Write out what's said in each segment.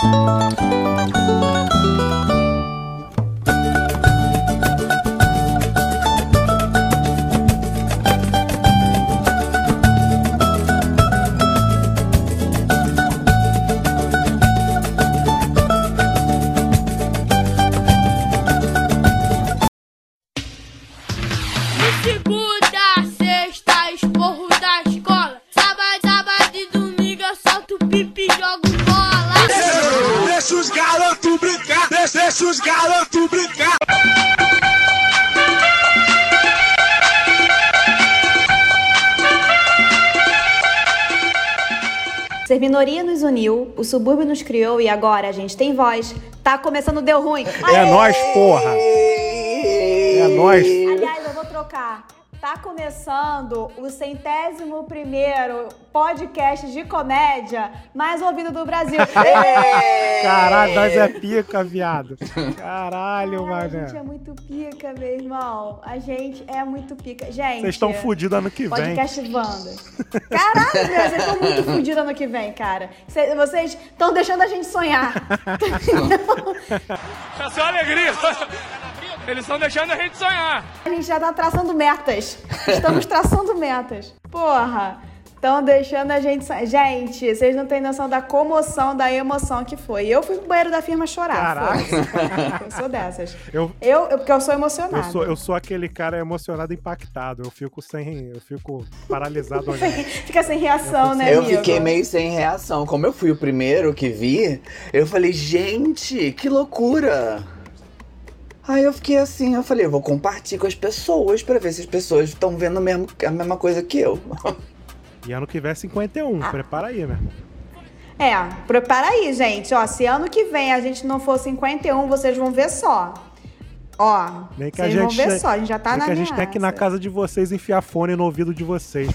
Segunda, o subúrbio nos criou e agora a gente tem voz. Tá começando Deu Ruim. É Aê! nós, porra! É nós. Começando o centésimo primeiro podcast de comédia mais ouvido do Brasil. Caralho, nós é pica, viado. Caralho, Ai, a gente é mano. muito pica, meu irmão. A gente é muito pica. Gente. Vocês estão fodidos ano que vem. Podcast Wanda. Caralho, meu, vocês estão muito fodidos ano que vem, cara. Cê- Vocês estão deixando a gente sonhar. É só alegria. Eles estão deixando a gente sonhar. A gente já tá traçando metas. Estamos traçando metas. Porra. Estão deixando a gente. sonhar. Gente, vocês não têm noção da comoção, da emoção que foi. Eu fui pro banheiro da firma chorar. Foda-se. Eu sou dessas. Eu, Eu, eu- porque eu sou emocionada. eu, sou, eu sou aquele cara emocionado e impactado. Eu fico sem. Eu fico paralisado olhando. Fica sem reação, né, Eu amigo? fiquei meio sem reação. Como eu fui o primeiro que vi, eu falei, gente, que loucura! Aí eu fiquei assim, eu falei, eu vou compartilhar com as pessoas pra ver se as pessoas estão vendo mesmo, a mesma coisa que eu. E ano que vem é 51. Ah. Prepara aí, meu irmão. É, prepara aí, gente. Ó, se ano que vem a gente não for 51, vocês vão ver só. Ó, Nem que a vocês gente. vão ver só. A gente já tá na que a gente tem que ir na casa de vocês enfiar fone no ouvido de vocês.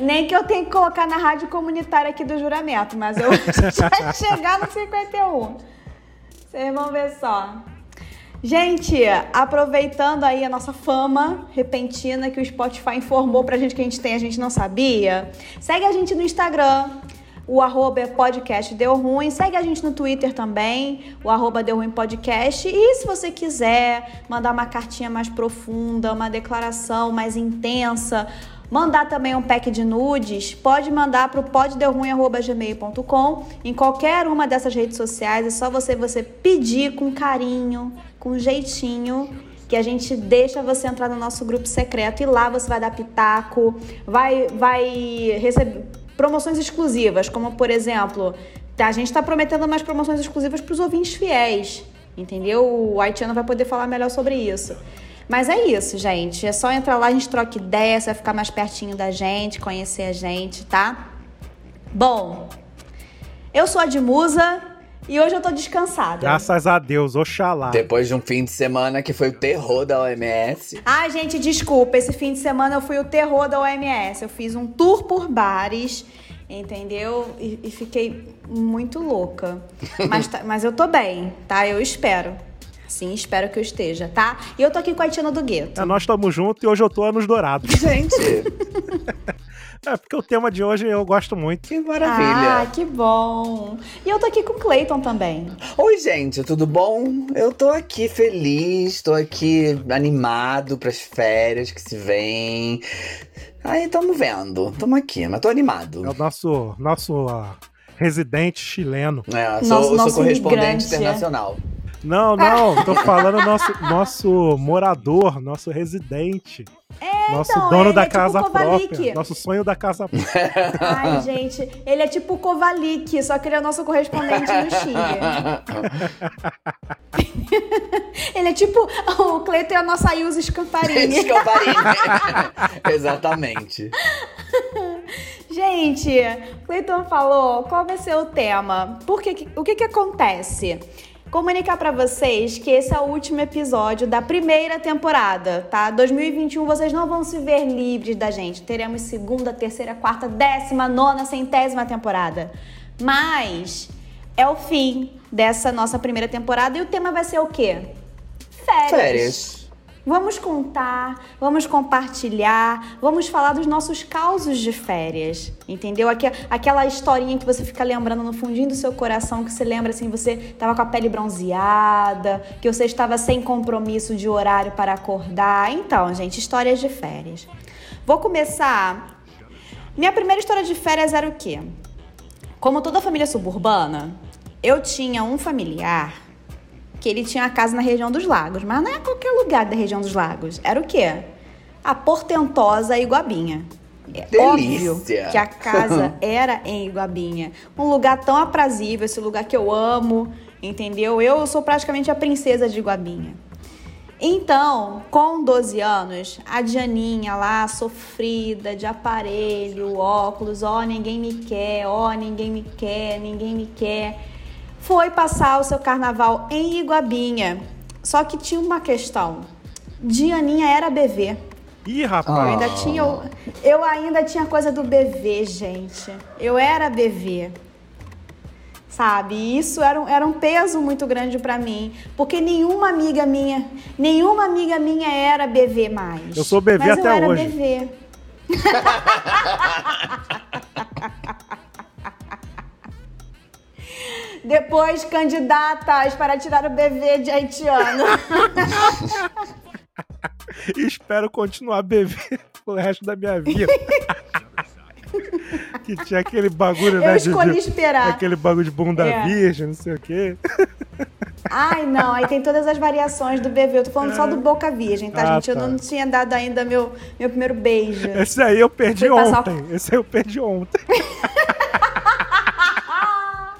Nem que eu tenha que colocar na rádio comunitária aqui do juramento, mas eu já chegar no 51. Vocês vão ver só. Gente, aproveitando aí a nossa fama repentina que o Spotify informou pra gente que a gente tem, a gente não sabia. Segue a gente no Instagram, o arroba é podcast Deu Ruim. Segue a gente no Twitter também, o arroba Deu Ruim Podcast. E se você quiser mandar uma cartinha mais profunda, uma declaração mais intensa, mandar também um pack de nudes, pode mandar para o podderruim.gmail.com. Em qualquer uma dessas redes sociais, é só você, você pedir com carinho, com jeitinho, que a gente deixa você entrar no nosso grupo secreto e lá você vai dar pitaco, vai, vai receber promoções exclusivas, como por exemplo, tá, a gente está prometendo mais promoções exclusivas para os ouvintes fiéis, entendeu? O Haitiano vai poder falar melhor sobre isso. Mas é isso, gente. É só entrar lá, a gente troca ideia, você vai ficar mais pertinho da gente, conhecer a gente, tá? Bom, eu sou a Edmusa e hoje eu tô descansada. Graças a Deus, oxalá. Depois de um fim de semana que foi o terror da OMS. Ai, gente, desculpa. Esse fim de semana eu fui o terror da OMS. Eu fiz um tour por bares, entendeu? E, e fiquei muito louca. Mas, tá- mas eu tô bem, tá? Eu espero. Sim, espero que eu esteja, tá? E eu tô aqui com a Tina do Gueto. É, nós estamos juntos e hoje eu tô anos dourados. Gente, É, porque o tema de hoje eu gosto muito. que maravilha. Ah, que bom. E eu tô aqui com o Clayton também. Oi, gente, tudo bom? Eu tô aqui feliz, tô aqui animado pras férias que se vêm. Aí, tamo vendo, tamo aqui, mas tô animado. É o nosso, nosso ah, residente chileno. É, sou, Nosso- sou nosso correspondente imigrante. internacional. Não, não, tô falando nosso, nosso morador, nosso residente. nosso então, dono da é tipo casa Kovalik. própria. Nosso sonho da casa própria. Ai, gente, ele é tipo o Kovalik, só que ele é nosso correspondente no Chile. ele é tipo o Cleiton é a nossa Ilse Scamparini. Escamparini. Exatamente. Gente, Cleiton falou qual vai ser o tema. Por que, o que que acontece? Comunicar pra vocês que esse é o último episódio da primeira temporada, tá? 2021 vocês não vão se ver livres da gente. Teremos segunda, terceira, quarta, décima, nona, centésima temporada. Mas é o fim dessa nossa primeira temporada e o tema vai ser o quê? Férias. Férias. Vamos contar, vamos compartilhar, vamos falar dos nossos causos de férias, entendeu? Aquela historinha que você fica lembrando no fundinho do seu coração, que você lembra assim, você estava com a pele bronzeada, que você estava sem compromisso de horário para acordar. Então, gente, histórias de férias. Vou começar. Minha primeira história de férias era o quê? Como toda família suburbana, eu tinha um familiar que ele tinha a casa na região dos lagos, mas não é qualquer lugar da região dos lagos. Era o quê? A portentosa Iguabinha. É Delícia. óbvio que a casa era em Iguabinha. Um lugar tão aprazível, esse lugar que eu amo, entendeu? Eu sou praticamente a princesa de Iguabinha. Então, com 12 anos, a Dianinha lá, sofrida, de aparelho, óculos, ó, oh, ninguém me quer, ó, oh, ninguém me quer, ninguém me quer foi passar o seu carnaval em Iguabinha. Só que tinha uma questão. Dianinha era BV. Ih, rapaz. Eu ainda tinha, eu ainda tinha coisa do BV, gente. Eu era BV. Sabe? E isso era um, era um peso muito grande para mim. Porque nenhuma amiga minha, nenhuma amiga minha era BV mais. Eu sou BV Mas até eu era hoje. BV. Depois, candidatas para tirar o BV de haitiano. Espero continuar BV o resto da minha vida. que tinha aquele bagulho, Eu né? escolhi de, esperar. Aquele bagulho de bunda É. virgem, não sei o quê. Ai, não, aí tem todas as variações do BV. Eu tô falando só do Boca Virgem, tá, Ah, gente? Eu tá. não tinha dado ainda meu, meu primeiro beijo. Esse aí eu perdi Fui passar ontem. Esse aí eu perdi ontem.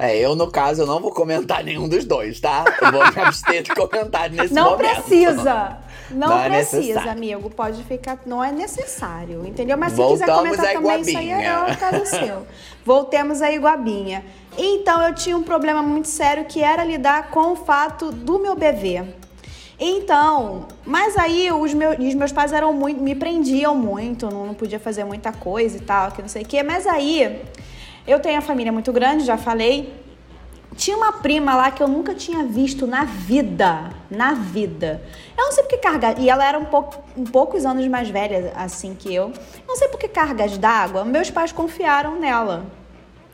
É, eu no caso, eu não vou comentar nenhum dos dois, tá? Eu vou me abster de comentário nesse Não momento. precisa. Não, Não é precisa, necessário. amigo. Pode ficar. Não é necessário, entendeu? Mas se Voltamos quiser comentar também, isso aí é o caso seu. Voltemos a Iguabinha. Então, eu tinha um problema muito sério que era lidar com o fato do meu bebê. Então, mas aí os meus, os meus pais eram muito, me prendiam muito, não, não podia fazer muita coisa e tal, que não sei o quê. Mas aí, eu tenho a família muito grande, já falei. Tinha uma prima lá que eu nunca tinha visto na vida. Na vida. Eu não sei porque carga. E ela era um, pouco, um poucos anos mais velha, assim que eu. Não sei porque cargas d'água. Meus pais confiaram nela,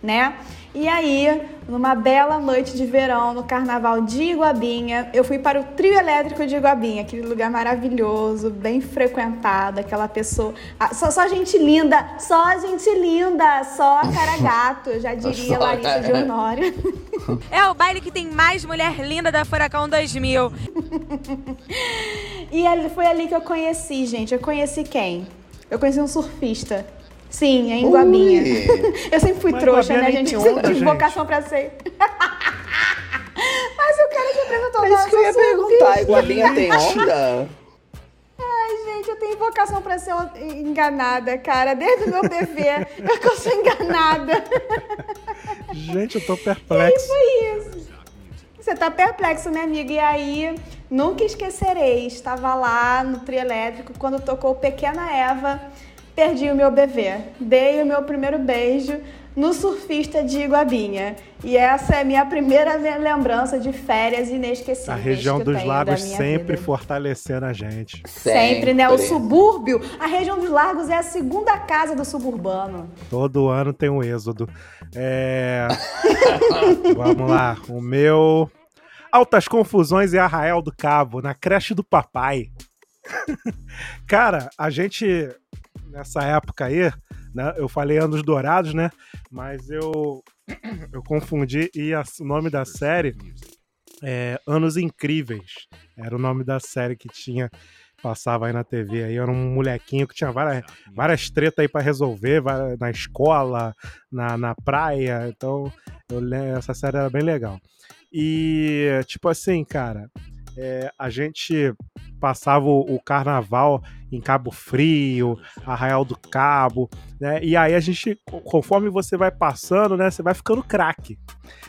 né? E aí, numa bela noite de verão, no carnaval de Iguabinha, eu fui para o trio elétrico de Iguabinha, aquele lugar maravilhoso, bem frequentado, aquela pessoa. ah, Só, só gente linda, só gente linda, só cara gato, já diria Só Larissa de Honório. É o baile que tem mais mulher linda da Furacão 2000. E ali, foi ali que eu conheci, gente. Eu conheci quem? Eu conheci um surfista. Sim, em Iguabinha. Ui. Eu sempre fui Mas trouxa, Iguabinha né, nem gente? Eu sempre onda, tive gente. vocação pra ser. Mas o cara que apresentou É isso que eu ia perguntar. Iguabinha tem onda? Ai, gente, eu tenho vocação pra ser enganada, cara. Desde o meu bebê, eu que eu sou enganada. Gente, eu tô E perplexo. foi isso. Você tá perplexo, minha amiga. E aí, nunca esquecerei. Estava lá no trio elétrico quando tocou Pequena Eva. Perdi o meu bebê. Dei o meu primeiro beijo no surfista de Iguabinha. E essa é a minha primeira lembrança de férias inesquecíveis. A região dos lagos sempre vida. fortalecendo a gente. Sempre, né? O subúrbio, a região dos lagos é a segunda casa do suburbano. Todo ano tem um êxodo. É... Vamos lá. O meu. Altas confusões em Arrael do Cabo, na creche do papai. Cara, a gente, nessa época aí, né, eu falei anos dourados, né? Mas eu, eu confundi e a- o nome da série é Anos Incríveis. Era o nome da série que tinha passava aí na TV. Aí era um molequinho que tinha várias, várias tretas aí pra resolver, na escola, na, na praia. Então, eu essa série era bem legal. E, tipo assim, cara, é, a gente passava o, o carnaval em Cabo Frio, Arraial do Cabo, né? E aí a gente, conforme você vai passando, né? Você vai ficando craque.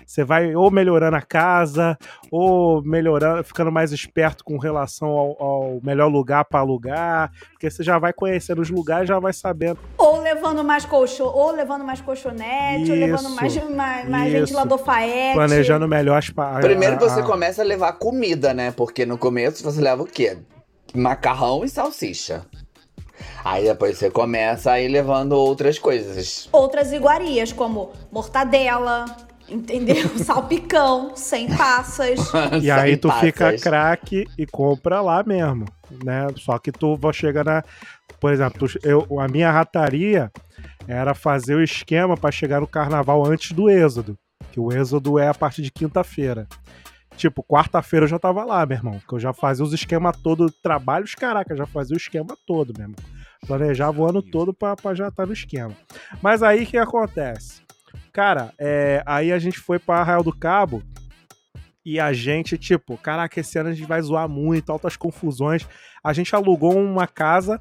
Você vai ou melhorando a casa, ou melhorando, ficando mais esperto com relação ao, ao melhor lugar para alugar, porque você já vai conhecendo os lugares, já vai sabendo. Ou levando mais colchão, ou levando mais colchonete, ou levando Isso, mais, mais, mais isso. ventilador faete. planejando melhor as Primeiro a- você a- começa a levar comida, né? Porque no começo você leva o quê? Macarrão e salsicha. Aí depois você começa a ir levando outras coisas. Outras iguarias, como mortadela, entendeu? Salpicão, sem passas. E aí Sem tu fica passas. craque e compra lá mesmo, né? Só que tu vai chegar na. Por exemplo, tu- eu, a minha rataria era fazer o esquema pra chegar no carnaval antes do êxodo. Que o êxodo é a partir de quinta-feira. Tipo, quarta-feira eu já tava lá, meu irmão. Que eu já fazia os esquemas todo, trabalhos, caraca, já fazia o esquema todo, meu irmão. Planejava o ano todo pra, pra já estar no esquema. Mas aí o que acontece? Cara, é, aí a gente foi pra Arraial do Cabo e a gente, tipo, caraca, esse ano a gente vai zoar muito, altas confusões. A gente alugou uma casa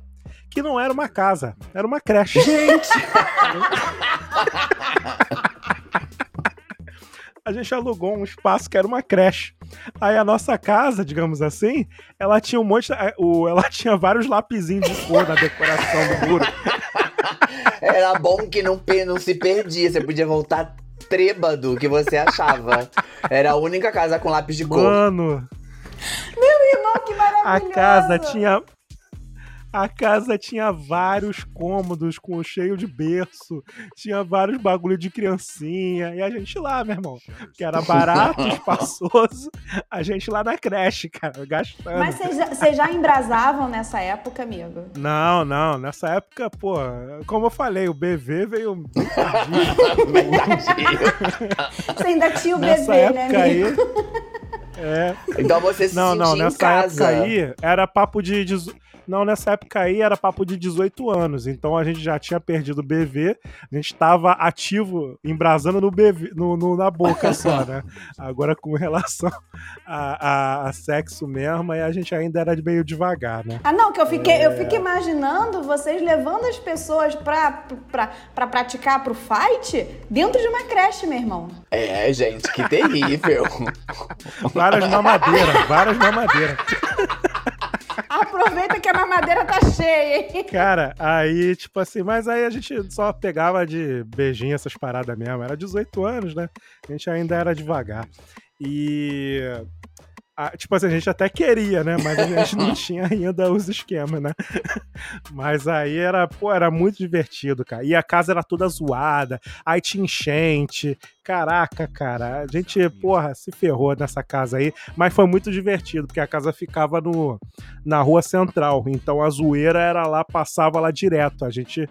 que não era uma casa, era uma creche. Gente! a gente alugou um espaço que era uma creche. Aí a nossa casa, digamos assim, ela tinha um monte. o- Ela tinha vários lapisinhos de cor na decoração do muro. Era bom que não, não se perdia. Você podia voltar trêbado que você achava. Era a única casa com lápis de cor. Mano, Irmão, que a maravilhoso! casa tinha. A casa tinha vários cômodos com cheio de berço, tinha vários bagulho de criancinha, e a gente lá, meu irmão, que era barato, espaçoso, a gente lá na creche, cara, gastando. Mas vocês já- embrasavam nessa época, amigo? Não, não, nessa época, pô, como eu falei, o BV veio bem tardinho. Você ainda tinha o nessa bebê, né, época aí. amigo? É, Então você se não, não, nessa casa. época aí era papo de. dezo- Não, nessa época aí era papo de 18 anos. Então a gente já tinha perdido o BV, a gente tava ativo, embrasando no BV, no, no- na boca só, né? Agora com relação a, a- a sexo mesmo, aí a gente ainda era meio devagar, né? Ah, não, que eu fiquei, eu É. fico imaginando vocês levando as pessoas pra, pra, pra praticar pro fight dentro de uma creche, meu irmão. É, gente, que terrível. Várias mamadeiras, várias mamadeiras. Aproveita que a mamadeira tá cheia, hein? Cara, aí, tipo assim, mas aí a gente só pegava de beijinho essas paradas mesmo. Era 18 anos, né? A gente ainda era devagar. E. a- tipo assim, a gente até queria, né? Mas a gente não tinha ainda os esquemas, né? Mas aí era, pô, era muito divertido, cara. E a casa era toda zoada, aí tinha enchente. Caraca, cara, a gente, porra, se ferrou nessa casa aí, mas foi muito divertido, porque a casa ficava no, na rua central, então a zoeira era lá, passava lá direto, a gente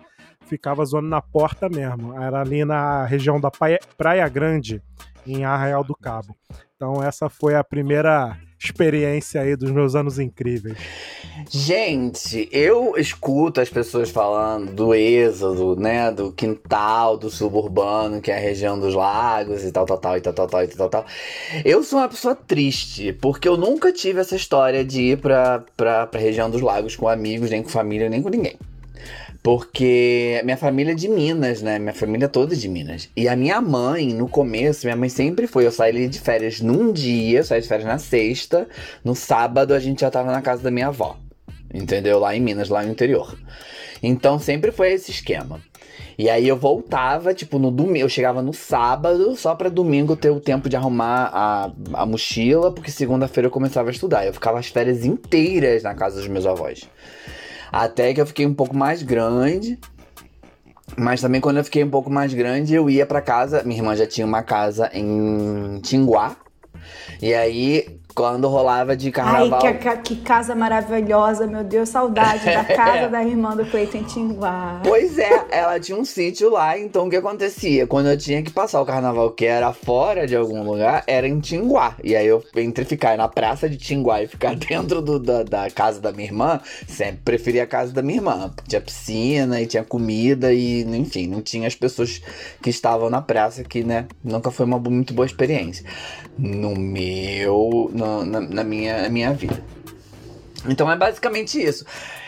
ficava zoando na porta mesmo, era ali na região da Praia, Praia Grande, em Arraial do Cabo. Então essa foi a primeira experiência aí dos meus anos incríveis. Gente, eu escuto as pessoas falando do êxodo, né? Do quintal, do suburbano, que é a região dos lagos e tal, tal, tal, e tal, tal, tal, e tal, tal. Eu sou uma pessoa triste, porque eu nunca tive essa história de ir pra, pra, pra região dos lagos com amigos, nem com família, nem com ninguém. Porque minha família é de Minas, né? Minha família toda é de Minas. E a minha mãe, no começo, minha mãe sempre foi. Eu saí de férias num dia, saí de férias na sexta. No sábado a gente já tava na casa da minha avó. Entendeu? Lá em Minas, lá no interior. Então sempre foi esse esquema. E aí eu voltava, tipo, no domingo. Eu chegava no sábado, só pra domingo ter o tempo de arrumar a, a mochila, porque segunda-feira eu começava a estudar. Eu ficava as férias inteiras na casa dos meus avós. Até que eu fiquei um pouco mais grande. Mas também quando eu fiquei um pouco mais grande, eu ia pra casa. Minha irmã já tinha uma casa em Tinguá. E aí, quando rolava de Ai, carnaval. que, que- que casa maravilhosa, meu Deus, saudade da casa da irmã do Cleiton em Tinguá. Pois é, ela tinha um sítio lá, então o que acontecia? Quando eu tinha que passar o carnaval que era fora de algum lugar, era em Tinguá. E aí eu, entre ficar na praça de Tinguá e ficar dentro do- da, da casa da minha irmã, sempre preferia a casa da minha irmã. Tinha piscina e tinha comida e, enfim, não tinha as pessoas que estavam na praça, que, né, nunca foi uma muito boa experiência. No meu, no- na, na minha, minha vida. Então é basicamente isso.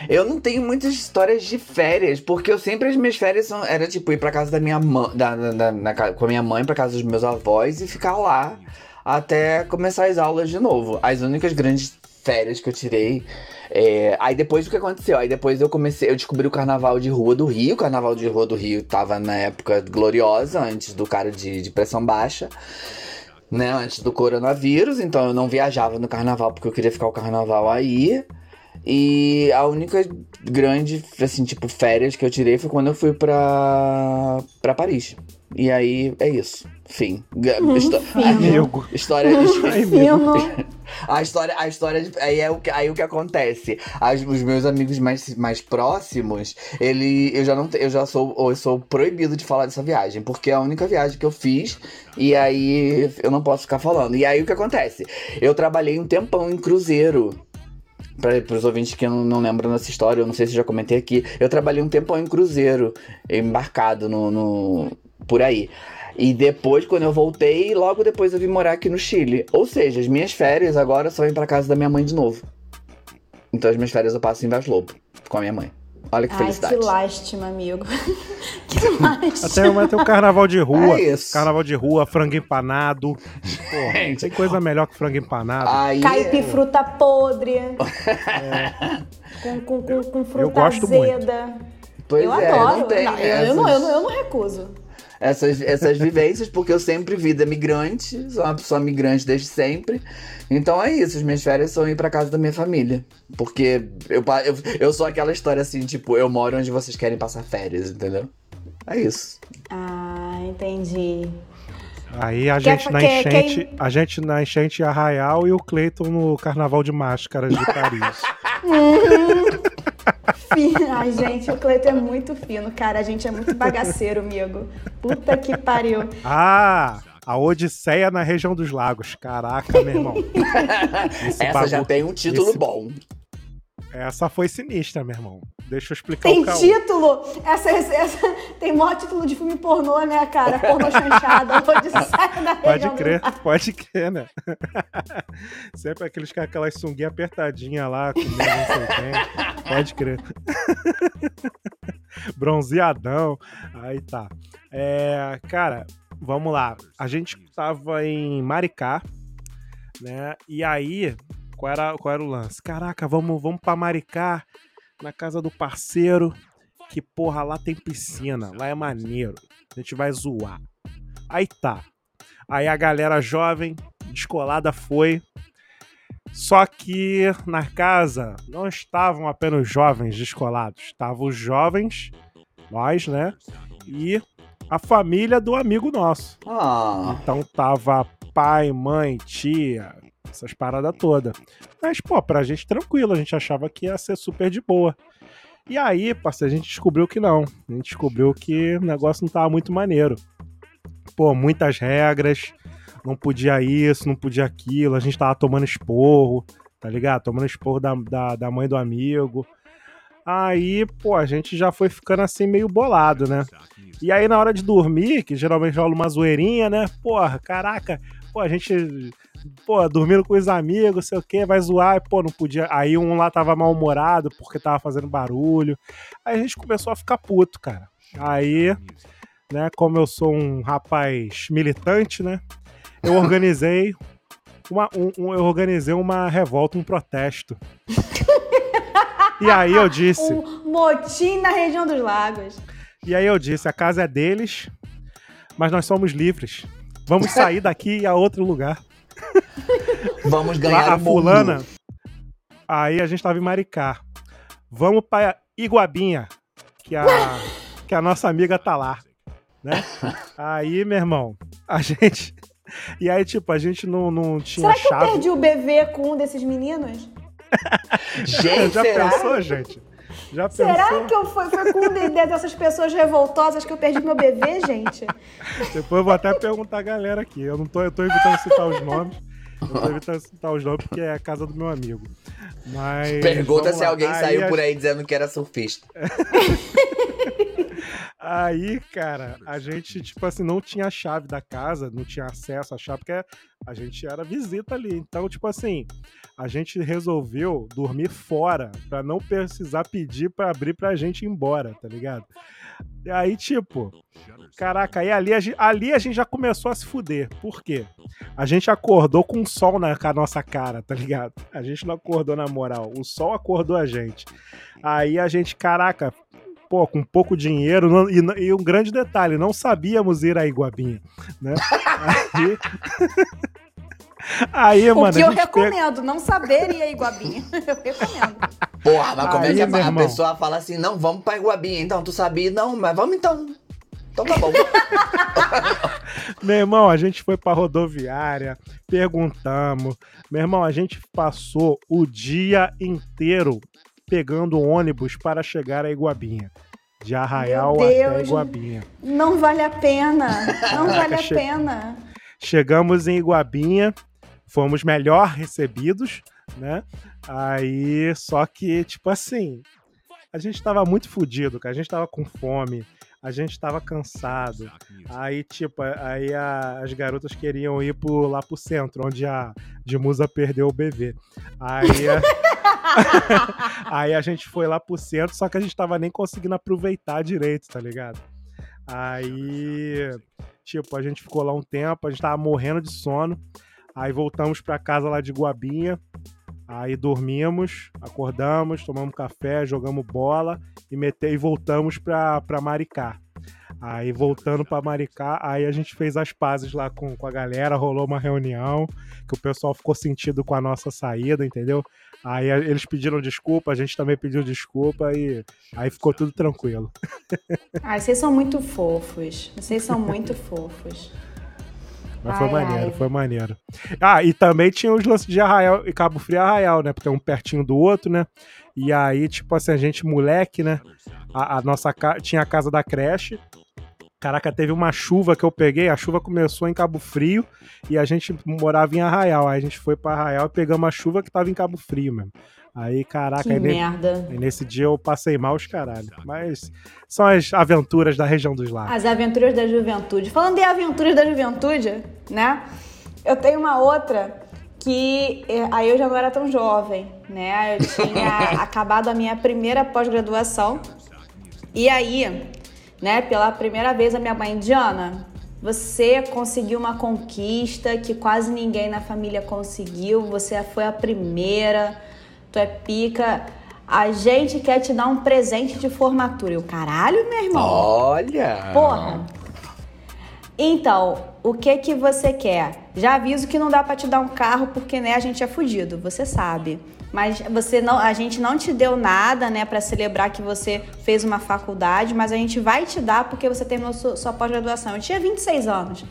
Eu não tenho muitas histórias de férias, porque eu sempre as minhas férias são, era tipo ir pra casa da minha mãe, da, da- da- com a minha mãe, pra casa dos meus avós e ficar lá até começar as aulas de novo. As únicas grandes férias que eu tirei. é, Aí depois o que aconteceu? Aí depois eu comecei, eu descobri o carnaval de rua do Rio. O carnaval de rua do Rio tava na época gloriosa, antes do cara de, de pressão baixa né, antes do coronavírus, então eu não viajava no carnaval porque eu queria ficar o carnaval aí. E a única grande, assim, tipo, férias que eu tirei foi quando eu fui pra, pra Paris. E aí, é isso. Fim. Ga- histó- Amigo. História. Fino. A história, a história aí é o que, aí o que acontece. As- os meus amigos mais, mais próximos, ele, eu já não, eu já sou, eu sou proibido de falar dessa viagem, porque é a única viagem que eu fiz e aí eu não posso ficar falando. E aí o que acontece? Eu trabalhei um tempão em cruzeiro. Para os ouvintes que não, não lembram dessa história, eu não sei se já comentei aqui. Eu trabalhei um tempão em cruzeiro, embarcado no, no por aí. E depois, quando eu voltei, logo depois eu vim morar aqui no Chile. Ou seja, as minhas férias agora só vêm pra casa da minha mãe de novo. Então as minhas férias eu passo em Vaz Lobo, com a minha mãe. Olha que Ai, felicidade. que lástima, amigo. que lástima. Até vai ter o carnaval de rua. É isso. Carnaval de rua, frango empanado. Porra, Gente. tem coisa melhor que frango empanado. Aí, Caipifruta podre. Com, com, com, com fruta Eu gosto muito. azeda. pois eu é, adoro. não tem Não, eu, eu não, eu, essas- não, eu não recuso. Essas, essas vivências, porque eu sempre vida migrante, sou uma pessoa migrante desde sempre. Então é isso, as minhas férias são ir pra casa da minha família. Porque eu, eu, eu sou aquela história assim, tipo, eu moro onde vocês querem passar férias, entendeu? É isso. Ah, entendi. Aí a Quer- gente na quer- enchente, quem- a gente na enchente Arraial e o Cleiton no carnaval de máscaras de Paris. Ai, gente, o Cleiton é muito fino, cara. A gente é muito bagaceiro, amigo. Puta que pariu. ah, a Odisseia na região dos lagos. Caraca, meu irmão. Esse Essa já tem um título esse- bom. Essa foi sinistra, meu irmão. Deixa eu explicar Tem título? Essa, essa, tem maior título de filme pornô, né, cara? Pornô chanchada, da Pode crer, pode crer, né? Sempre aqueles com aquelas sunguinhas apertadinhas lá, comendo não sei quem. Pode crer. Bronzeadão. Aí tá. É, cara, vamos lá. A gente tava em Maricá, né? E aí, qual era, qual era o lance? Caraca, vamos, vamos pra Maricá, na casa do parceiro, que porra, lá tem piscina, lá é maneiro. A gente vai zoar. Aí tá. Aí a galera jovem, descolada, foi. Só que na casa não estavam apenas jovens descolados, estavam os jovens, nós, né? E a família do amigo nosso. Ah, Então tava pai, mãe, tia, essas paradas todas. Mas, pô, pra gente tranquilo, a gente achava que ia ser super de boa. E aí, parceiro, a gente descobriu que não. A gente descobriu que o negócio não tava muito maneiro. Pô, muitas regras, não podia isso, não podia aquilo, a gente tava tomando esporro, tá ligado? Tomando esporro da, da, da mãe do amigo. Aí, pô, a gente já foi ficando assim meio bolado, né? E aí, na hora de dormir, que geralmente rola uma zoeirinha, né? Porra, caraca, pô, a gente, pô, dormindo com os amigos, sei o quê, vai zoar, e, pô, não podia. Aí um lá tava mal-humorado porque tava fazendo barulho. Aí a gente começou a ficar puto, cara. Aí, né, como eu sou um rapaz militante, né? Eu organizei uma, um- um- eu organizei uma revolta, um protesto. E aí eu disse. Um motim na região dos lagos. E aí eu disse, a casa é deles, mas nós somos livres. Vamos sair daqui e a outro lugar. vamos ganhar Lá, a o mundo. fulana. Aí a gente tava em Maricá. Vamos pra Iguabinha, que a, que a nossa amiga tá lá, né? Aí, meu irmão, a gente... E aí, tipo, a gente não, não tinha Será que eu chave. perdi o bebê com um desses meninos? Gente, Já será? pensou, gente? Já Será pensou? que eu com um de- dessas pessoas revoltosas que eu perdi meu bebê, gente? Depois eu vou até perguntar a galera aqui. Eu não tô, eu tô evitando citar os nomes. Eu tô evitando citar os nomes porque é a casa do meu amigo. Mas. Pergunta se lá. alguém Aí saiu por aí dizendo que era surfista. Aí, cara, a gente, tipo assim, não tinha a chave da casa, não tinha acesso à chave, porque a gente era visita ali. Então, tipo assim, a gente resolveu dormir fora, pra não precisar pedir pra abrir pra gente ir embora, tá ligado? E aí, tipo, caraca, aí ali a, gente, ali a gente já começou a se fuder. Por quê? A gente acordou com o sol na nossa cara, tá ligado? A gente não acordou na moral, o sol acordou a gente. Aí a gente, caraca, pô, com pouco dinheiro, não- e, e um grande detalhe, não sabíamos ir a Iguabinha, né? Aí, aí O mano, que eu gente pega- recomendo, não saber ir a Iguabinha. Eu recomendo. Porra, mas como é que a irmão. pessoa fala assim, não, vamos pra Iguabinha, então, tu sabia? Não, mas vamos então. Então tá bom. Meu irmão, a gente foi pra rodoviária, perguntamos. Meu irmão, a gente passou o dia inteiro pegando ônibus para chegar a Iguabinha. De Arraial até. Iguabinha. Não vale a pena. Não vale a pena. Chegamos em Iguabinha, fomos melhor recebidos, né? Aí, só que, tipo assim, a gente tava muito fudido, cara. A gente tava com fome, a gente tava cansado. Aí, tipo, aí a- as garotas queriam ir pro, lá pro centro, onde a de Musa perdeu o bebê. Aí, a- aí a gente foi lá pro centro, só que a gente tava nem conseguindo aproveitar direito, tá ligado? Aí, tipo, a gente ficou lá um tempo, a gente tava morrendo de sono. Aí voltamos pra casa lá de Guabinha. Aí dormimos, acordamos, tomamos café, jogamos bola e, mete... e voltamos pra, pra Maricá. Aí voltando pra Maricá, aí a gente fez as pazes lá com, com a galera, rolou uma reunião, que o pessoal ficou sentido com a nossa saída, entendeu? Aí eles pediram desculpa, a gente também pediu desculpa e aí ficou tudo tranquilo. Ai, vocês são muito fofos. Vocês são muito fofos. Mas foi Ai, maneiro, ai. foi maneiro. Ah, e também tinha os lances de Arraial e Cabo Frio e Arraial, né? Porque é um pertinho do outro, né? E aí, tipo assim, a gente, moleque, né? A, a nossa ca... tinha a casa da creche. Caraca, teve uma chuva que eu peguei. A chuva começou em Cabo Frio e a gente morava em Arraial. Aí a gente foi pra Arraial e pegamos a chuva que tava em Cabo Frio mesmo. Aí, caraca, Que aí, ne- merda. aí nesse dia eu passei mal os caralho. Mas são as aventuras da região dos lagos. As aventuras da juventude. Falando em aventuras da juventude, né? Eu tenho uma outra que eh, aí eu já não era tão jovem, né? Eu tinha acabado a minha primeira pós-graduação. E aí, né, pela primeira vez a minha mãe, Diana, você conseguiu uma conquista que quase ninguém na família conseguiu, você foi a primeira, tu é pica. A gente quer te dar um presente de formatura. Eu, caralho, meu irmão. Olha! Porra. Então, o que que você quer? Já aviso que não dá pra te dar um carro porque né, a gente é fudido, você sabe. Mas você não, a gente não te deu nada, né, Pra celebrar que você fez uma faculdade, mas a gente vai te dar porque você terminou sua, sua pós-graduação. Eu tinha 26 anos.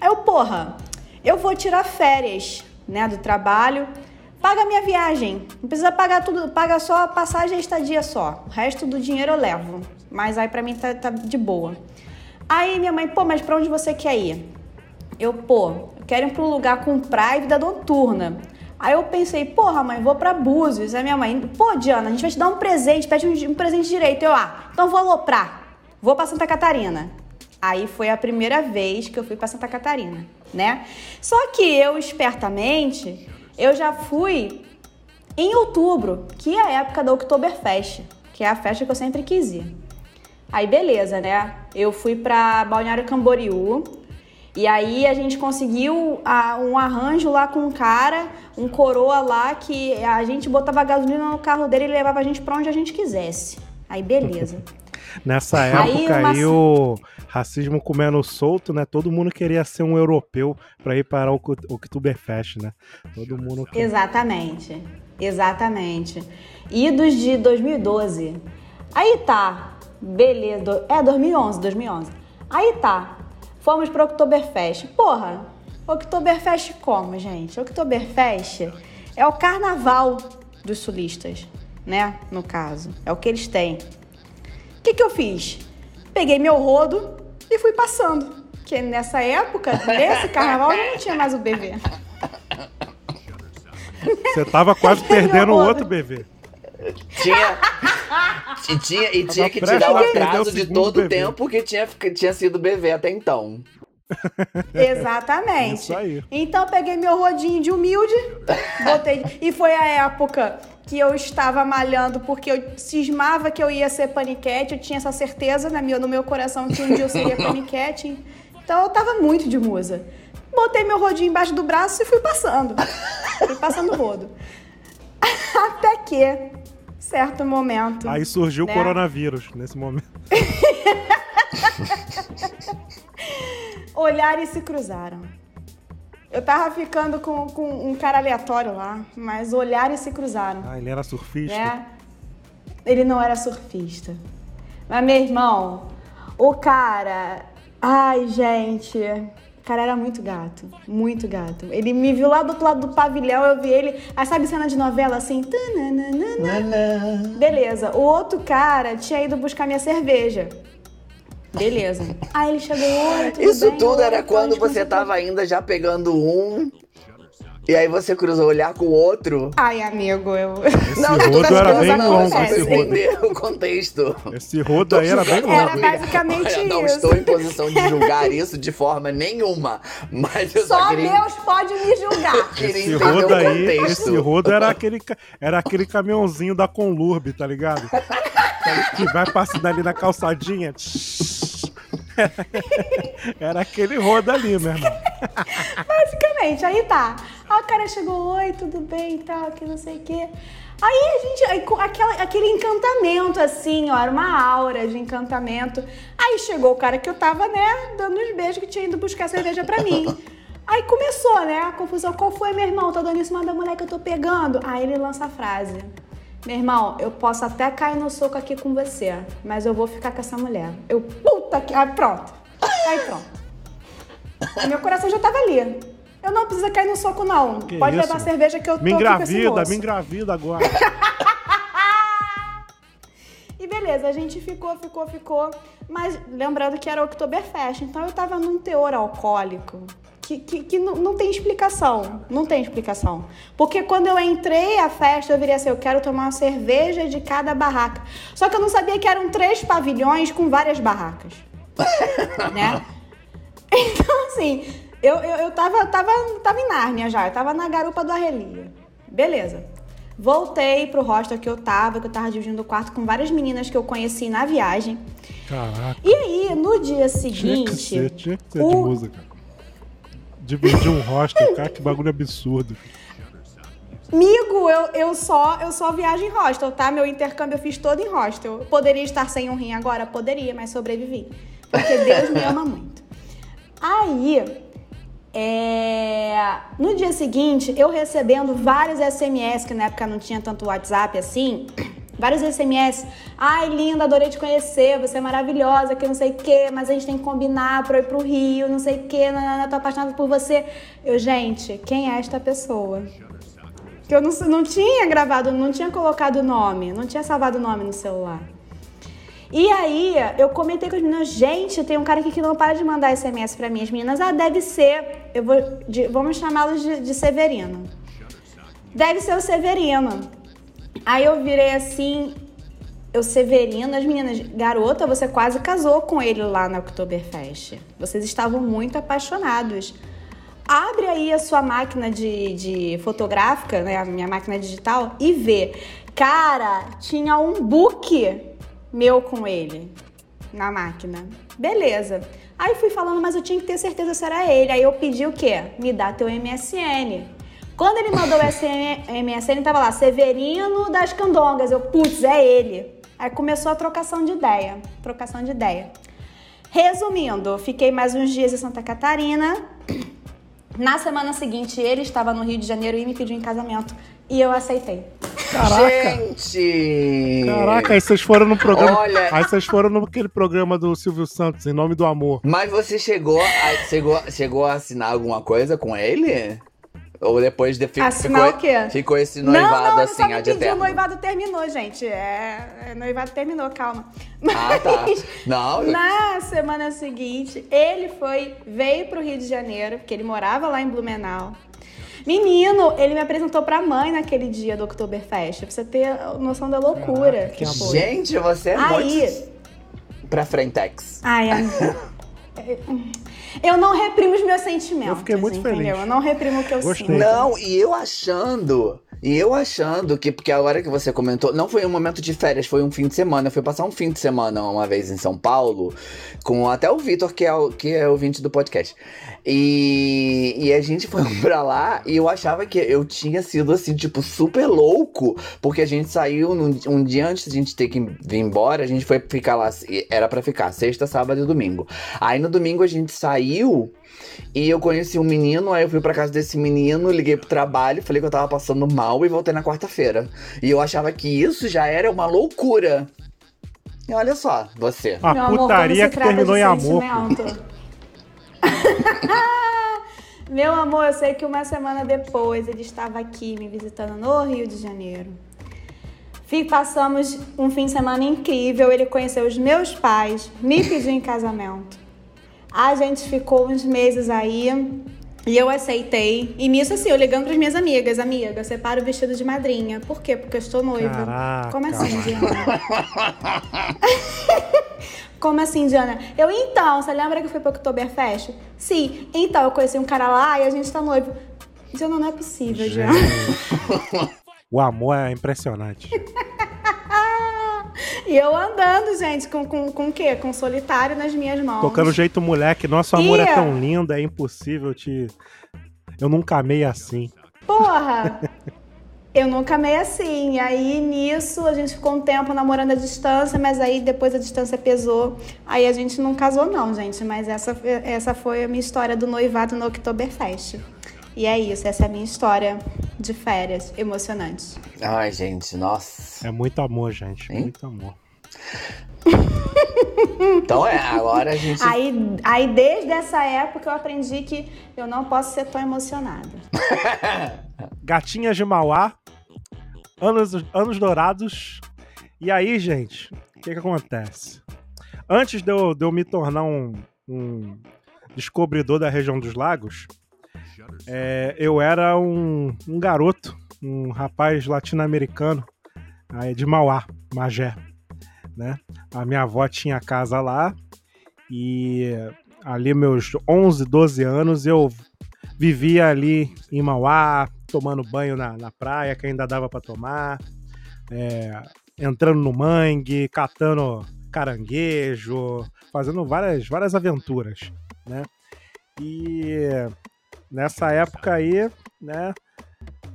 Aí eu, porra, eu vou tirar férias, né, do trabalho. Paga minha viagem. Não precisa pagar tudo, paga só a passagem e a estadia só. O resto do dinheiro eu levo. Mas aí pra mim tá, tá de boa. Aí minha mãe, pô, mas pra onde você quer ir? Eu, pô, eu quero ir pra um lugar com praia e vida noturna. Aí eu pensei, porra, mãe, vou pra Búzios. Aí minha mãe, pô, Diana, a gente vai te dar um presente, pede um, um presente direito. Eu, ah, então vou aloprar. Vou pra Santa Catarina. Aí foi a primeira vez que eu fui pra Santa Catarina, né? Só que eu, espertamente, eu já fui em outubro, que é a época da Oktoberfest, que é a festa que eu sempre quis ir. Aí beleza, né? Eu fui pra Balneário Camboriú. E aí a gente conseguiu ah, um arranjo lá com um cara, um coroa lá que a gente botava gasolina no carro dele e levava a gente pra onde a gente quisesse. Aí beleza. Nessa Aí época uma- aí o racismo comendo solto, né? Todo mundo queria ser um europeu pra ir para o Oktoberfest, né? Todo mundo Exatamente. Exatamente. Idos de 2012. Aí tá. Beleza. É, 2011, 2011. Aí tá. Fomos pro Oktoberfest. Porra, Oktoberfest como, gente? Oktoberfest é o carnaval dos sulistas, né? No caso. É o que eles têm. O que, que eu fiz? Peguei meu rodo e fui passando. Porque nessa época, nesse carnaval, eu não tinha mais o BV. Você tava quase perdendo o outro bebê. Tinha. E tinha, e tinha que tirar o atraso de todo o tempo que tinha, que tinha sido bebê até então. Exatamente. Isso aí. Então eu peguei meu rodinho de humilde, botei. e foi a época que eu estava malhando porque eu cismava que eu ia ser paniquete, eu tinha essa certeza na minha, no meu coração que um dia eu seria paniquete. Então eu tava muito de musa. Botei meu rodinho embaixo do braço e fui passando. Fui passando o rodo. Até que, certo momento. Aí surgiu né? o coronavírus nesse momento. Olhares se cruzaram. Eu tava ficando com, com um cara aleatório lá, mas olhares se cruzaram. Ah, ele era surfista. né? Ele não era surfista. Mas, meu irmão, o cara. Ai, gente. O cara era muito gato. Muito gato. Ele me viu lá do outro lado do pavilhão, eu vi ele. Aí sabe cena de novela assim? Tananana. Beleza. O outro cara tinha ido buscar minha cerveja. Beleza. Aí ele chegou. "Oi, tudo Isso bem? tudo era quando onde você tá?" tava ainda já pegando um. E aí você cruzou o olhar com o outro. Ai, amigo, eu. Esse não, rodo tô era bem não, longo, só esse rodo. entender o contexto. Esse rodo aí era bem Era longo. basicamente Olha, não isso. estou em posição de julgar isso de forma nenhuma. Mas eu só, Só queria, Deus pode me julgar. Esse rodo aí, esse rodo era aquele, era aquele caminhãozinho da Conlurb, tá ligado? que vai passando ali na calçadinha. Era aquele rodo ali, meu irmão. Basicamente, aí tá. Aí o cara chegou, oi, tudo bem e tal, que não sei o quê. Aí a gente, aí, aquela, aquele encantamento assim, ó, era uma aura de encantamento. Aí chegou o cara que eu tava, né, dando uns beijos que tinha ido buscar cerveja pra mim. Aí começou, né, a confusão. Qual foi, meu irmão? Tá dando em cima da mulher que eu tô pegando. Aí ele lança a frase. Meu irmão, eu posso até cair no soco aqui com você, mas eu vou ficar com essa mulher. Eu, puta que. Aí pronto. Aí pronto. Meu coração já tava ali. Eu não preciso cair no soco, não. Que Pode isso, levar a cerveja que eu tô Me esse engravida, me engravida agora. E beleza, a gente ficou, ficou, ficou. Mas lembrando que era Oktoberfest, então eu tava num teor alcoólico que, que, que não, não tem explicação. Não tem explicação. Porque quando eu entrei à festa, eu viria assim: eu quero tomar uma cerveja de cada barraca. Só que eu não sabia que eram três pavilhões com várias barracas. né? Então, assim, eu, eu, eu tava, tava, tava em Nárnia já, eu tava na garupa do Arrelia. Beleza. Voltei pro hostel que eu tava, que eu tava dividindo o quarto com várias meninas que eu conheci na viagem. Caraca. E aí, no dia Tinha que seguinte. ser, tinha que ser de o- música. Dividir um hostel, cara, que bagulho absurdo. Amigo, eu, eu só eu só viajo em hostel, tá? Meu intercâmbio eu fiz todo em hostel. Poderia estar sem um rim agora? Poderia, mas sobrevivi. Porque Deus me ama muito. Aí, é, no dia seguinte, eu recebendo vários SMS, que na época não tinha tanto WhatsApp assim, vários SMS. Ai, linda, adorei te conhecer, você é maravilhosa, que não sei o quê, mas a gente tem que combinar pra eu ir pro Rio, não sei o quê, nanana, tô apaixonada por você. Eu, gente, quem é esta pessoa? Que eu não, não tinha gravado, não tinha colocado o nome, não tinha salvado o nome no celular. E aí, eu comentei com as meninas, gente, tem um cara aqui que não para de mandar SMS pra mim. As meninas, ah, deve ser, eu vou, de- vamos chamá-los de, de Severino. Deve ser o Severino. Aí eu virei assim, eu Severino, as meninas, garota, você quase casou com ele lá na Oktoberfest. Vocês estavam muito apaixonados. Abre aí a sua máquina de, de fotográfica, né, a minha máquina digital, e vê. Cara, tinha um book meu com ele na máquina. Beleza. Aí fui falando, mas eu tinha que ter certeza se era ele. Aí eu pedi o quê? Me dá teu MSN. Quando ele mandou o MSN, tava lá, Severino das Candongas. Eu, putz, é ele. Aí começou a trocação de ideia. Trocação de ideia. Resumindo, fiquei mais uns dias em Santa Catarina. Na semana seguinte, ele estava no Rio de Janeiro e me pediu em casamento. E eu aceitei. Gente! Caraca, aí vocês foram no programa. Olha- Aí vocês foram naquele programa do Silvio Santos, em nome do amor. Mas você chegou a, chegou, chegou a assinar alguma coisa com ele? Ou depois de, fi- Assinar ficou, o quê? ficou esse não, noivado não, ele assim, só me ad pediu, o noivado terminou, gente. É, é, noivado terminou, calma. Ah, tá. Mas Não, eu- Na semana seguinte, ele foi, veio pro Rio de Janeiro, porque ele morava lá em Blumenau. Menino, ele me apresentou pra mãe naquele dia do Oktoberfest, pra você ter noção da loucura Caraca, que que foi. Gente, você é Aí, muito pra Frentex. Ai, amigo. Eu não reprimo os meus sentimentos. Eu fiquei muito entendeu? feliz. Eu não reprimo o que eu Gostei. sinto. Não, e eu achando, e eu achando que, porque agora que você comentou, não foi um momento de férias, foi um fim de semana. Eu fui passar um fim de semana uma vez em São Paulo, com até o Vitor, que é o que é ouvinte do podcast. E, e a gente foi pra lá e eu achava que eu tinha sido assim, tipo, super louco, porque a gente saiu num- um dia antes de a gente ter que vir embora, a gente foi ficar lá, era pra ficar sexta, sábado e domingo. Aí no domingo a gente saiu e eu conheci um menino, aí eu fui pra casa desse menino, liguei pro trabalho, falei que eu tava passando mal. e voltei na quarta-feira. E eu achava que isso já era uma loucura. E olha só, você. Uma Meu amor, putaria se que terminou em amor. Meu amor, eu sei que uma semana depois ele estava aqui me visitando no Rio de Janeiro. Passamos um fim de semana incrível. Ele conheceu os meus pais, me pediu em casamento. A gente ficou uns meses aí e eu aceitei. E nisso, assim, eu ligando para minhas amigas: Amiga, separa o vestido de madrinha. Por quê? Porque eu estou noiva. Caraca, Como assim. Diana? Como assim, Diana? Eu, então, você lembra que eu fui pro Oktoberfest? Sim. Então, eu conheci um cara lá e a gente tá noivo. Diana, não é possível, Diana. Gente, o amor é impressionante. E eu andando, gente, com, com, com o quê? Com solitário nas minhas mãos. Tocando jeito moleque, nosso amor Ih. é tão lindo, é impossível te. Eu nunca amei assim. Porra! Eu nunca amei assim. E aí, nisso, a gente ficou um tempo namorando à distância, mas aí depois a distância pesou. Aí a gente não casou, não, gente. Mas essa, essa foi a minha história do noivado no Oktoberfest. E é isso, essa é a minha história de férias emocionante. Ai, gente, nossa. É muito amor, gente. Hein? Muito amor. Então é, agora a gente. Aí, aí, desde essa época, eu aprendi que eu não posso ser tão emocionada. Gatinhas de Mauá, anos, anos dourados. E aí, gente, o que, que acontece? Antes de eu, de eu me tornar um, um descobridor da região dos lagos, é, eu era um, um garoto, um rapaz latino-americano aí de Mauá, Magé. Né? A minha avó tinha casa lá e ali meus 11, 12 anos eu vivia ali em Mauá, tomando banho na, na praia, que ainda dava para tomar, é, entrando no mangue, catando caranguejo, fazendo várias, várias aventuras, né? E nessa época aí, né,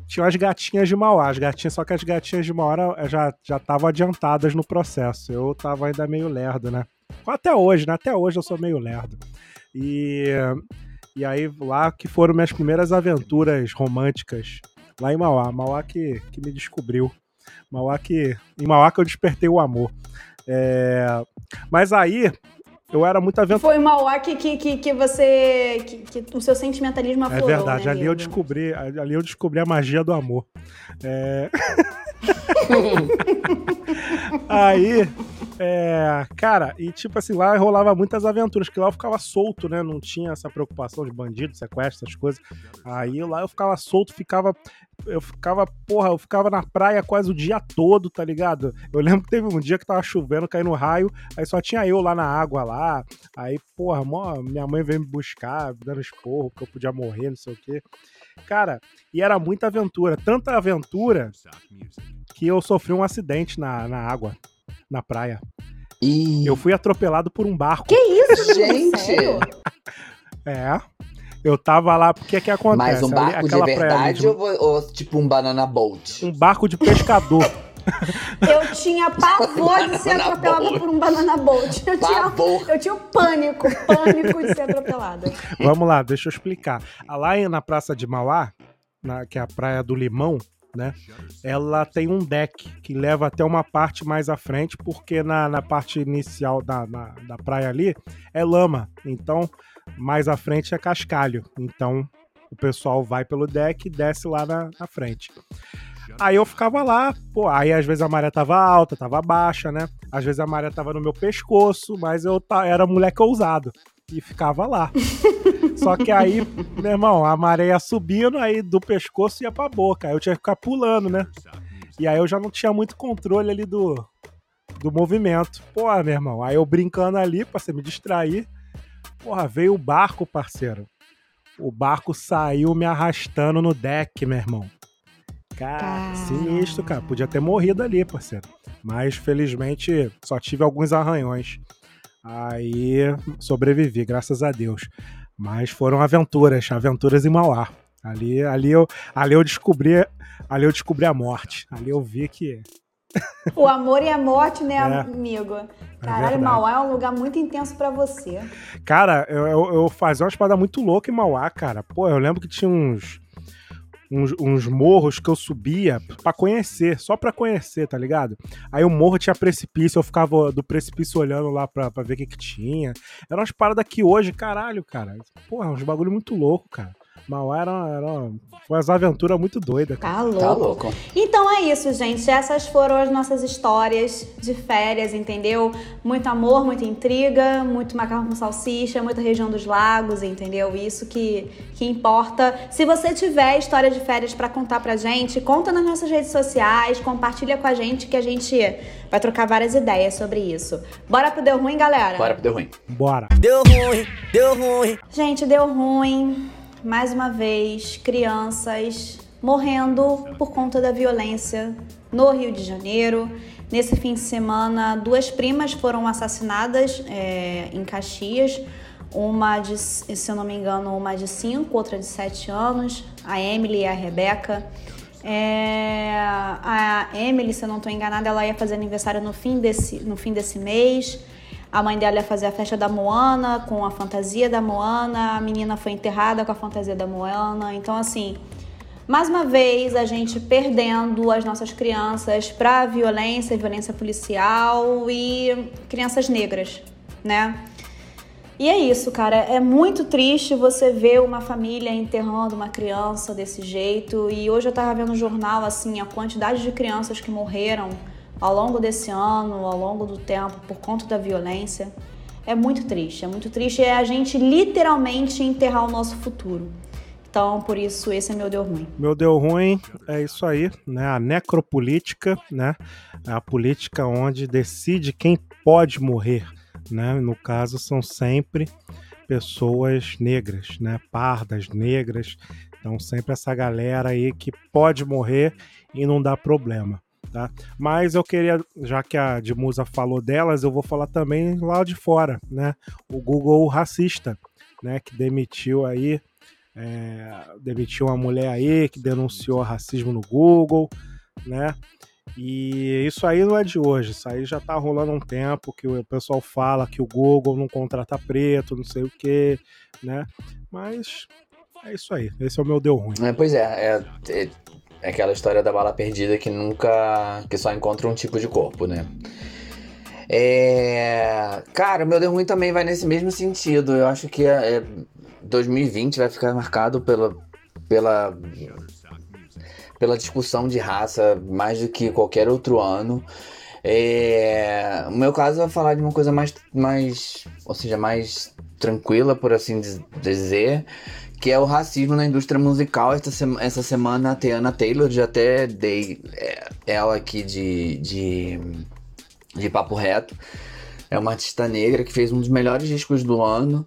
tinha as gatinhas de Mauá, as gatinhas, só que as gatinhas de Mauá era- já já estavam adiantadas no processo. Eu tava ainda meio lerdo, né? Até hoje, né? Até hoje eu sou meio lerdo. E e aí, lá que foram minhas primeiras aventuras românticas, lá em Mauá. Mauá que, que me descobriu. Mauá que. Em Mauá que eu despertei o amor. É, Mas aí, eu era muito aventureiro. Foi Mauá que, que, que, que você. Que, que o seu sentimentalismo É aflorou. verdade, né, ali eu descobri, ali eu descobri a magia do amor. É... Aí, é, cara, e tipo assim, lá rolava muitas aventuras, que lá eu ficava solto, né? Não tinha essa preocupação de bandido, sequestro, essas coisas. Aí lá eu ficava solto, ficava. Eu ficava, porra, eu ficava na praia quase o dia todo, tá ligado? Eu lembro que teve um dia que tava chovendo, caindo raio, aí só tinha eu lá na água lá. Aí, porra, mó, minha mãe veio me buscar, dando esporro, que eu podia morrer, não sei o quê. Cara, e era muita aventura, tanta aventura que eu sofri um acidente na, na água, na praia. Ih, Eu fui atropelado por um barco. Que isso, Gente! É. Eu tava lá, porque que acontece? mas um Ali- barco de verdade de- ou, ou tipo um banana boat? Um barco de pescador. Eu tinha pavor de ser atropelada boat. por um banana boat. Eu tinha, Pavor. eu tinha um pânico, pânico de ser atropelada. Vamos lá, deixa eu explicar. A- Lá na Praça de Mauá, na- que é a Praia do Limão, né? Ela tem um deck que leva até uma parte mais à frente, porque na, na parte inicial da, na- da praia ali é lama. Então, mais à frente é cascalho. Então, o pessoal vai pelo deck e desce lá na, na frente. Aí eu ficava lá, pô, aí às vezes a maré tava alta, tava baixa, né? Às vezes a maré tava no meu pescoço, mas eu era moleque ousado e ficava lá. Só que aí, meu irmão, a maré ia subindo, aí do pescoço ia pra boca. Aí eu tinha que ficar pulando, né? E aí eu já não tinha muito controle ali do, do movimento. Pô, meu irmão, aí eu brincando ali pra você me distrair. Porra, veio o barco, parceiro. O barco saiu me arrastando no deck, meu irmão. Cara, Cara. sinistro, cara. Podia ter morrido ali, parceiro. Mas felizmente só tive alguns arranhões. Aí sobrevivi, graças a Deus. Mas foram aventuras, aventuras em Mauá. Ali, ali, eu, ali eu descobri, ali eu descobri a morte. Ali eu vi que O amor e a morte, né, É. amigo? Caralho, verdade. Mauá é um lugar muito intenso pra você. Cara, eu, eu, eu fazia umas paradas muito loucas em Mauá, cara. Pô, eu lembro que tinha uns. Uns, uns morros que eu subia pra conhecer, só pra conhecer, tá ligado? Aí o morro tinha precipício, eu ficava do precipício olhando lá pra, pra ver o que que tinha. Eram umas paradas que hoje, caralho, cara, porra, uns bagulho muito louco, cara. Mauá era, era foi umas aventuras muito doidas. cara. Tá louco. Tá louco. Então é isso, gente. Essas foram as nossas histórias de férias, entendeu? Muito amor, muita intriga, muito macarrão com salsicha, muita região dos lagos, entendeu? Isso que, que importa. Se você tiver história de férias pra contar pra gente, conta nas nossas redes sociais, compartilha com a gente que a gente vai trocar várias ideias sobre isso. Bora pro Deu Ruim, galera? Bora pro deu ruim. Bora. Deu ruim, deu ruim. Gente, deu ruim. Mais uma vez, crianças morrendo por conta da violência no Rio de Janeiro. Nesse fim de semana, duas primas foram assassinadas é, em Caxias. Uma de, se eu não me engano, uma de 5, outra de 7 anos, a Emily e a Rebeca. É, a Emily, se eu não estou enganada, ela ia fazer aniversário no fim desse, no fim desse mês. A mãe dela ia fazer a festa da Moana com a fantasia da Moana. A menina foi enterrada com a fantasia da Moana. Então, assim, mais uma vez a gente perdendo as nossas crianças para violência, violência policial e crianças negras, né? E é isso, cara. É muito triste você ver uma família enterrando uma criança desse jeito. E hoje eu tava vendo no jornal, assim, a quantidade de crianças que morreram ao longo desse ano, ao longo do tempo, por conta da violência. É muito triste, é muito triste. É a gente literalmente enterrar o nosso futuro. Então, por isso, esse é meu deu ruim. Meu deu ruim é isso aí, né? A necropolítica, né? É a política onde decide quem pode morrer, né? No caso, são sempre pessoas negras, né? Pardas, negras. Então, sempre essa galera aí que pode morrer e não dá problema. Tá? Mas eu queria, já que a de Musa falou delas, eu vou falar também lá de fora, né? O Google racista, né? Que demitiu aí é, demitiu uma mulher aí que denunciou racismo no Google, né? E isso aí não é de hoje, isso aí já tá rolando um tempo que o pessoal fala que o Google não contrata preto, não sei o que, né? Mas é isso aí, esse é o meu deu ruim. É, pois é, é, é, é aquela história da bala perdida que nunca. que só encontra um tipo de corpo, né? É. Cara, o meu deu ruim também vai nesse mesmo sentido. Eu acho que é, é 2020 vai ficar marcado pela, pela, pela discussão de raça mais do que qualquer outro ano. É, o meu caso vai falar de uma coisa mais, mais, ou seja, mais tranquila, por assim diz- dizer, que é o racismo na indústria musical. Essa, sema- essa semana a Tiana Taylor, já até dei é, ela aqui de, de, de papo reto. É uma artista negra que fez um dos melhores discos do ano.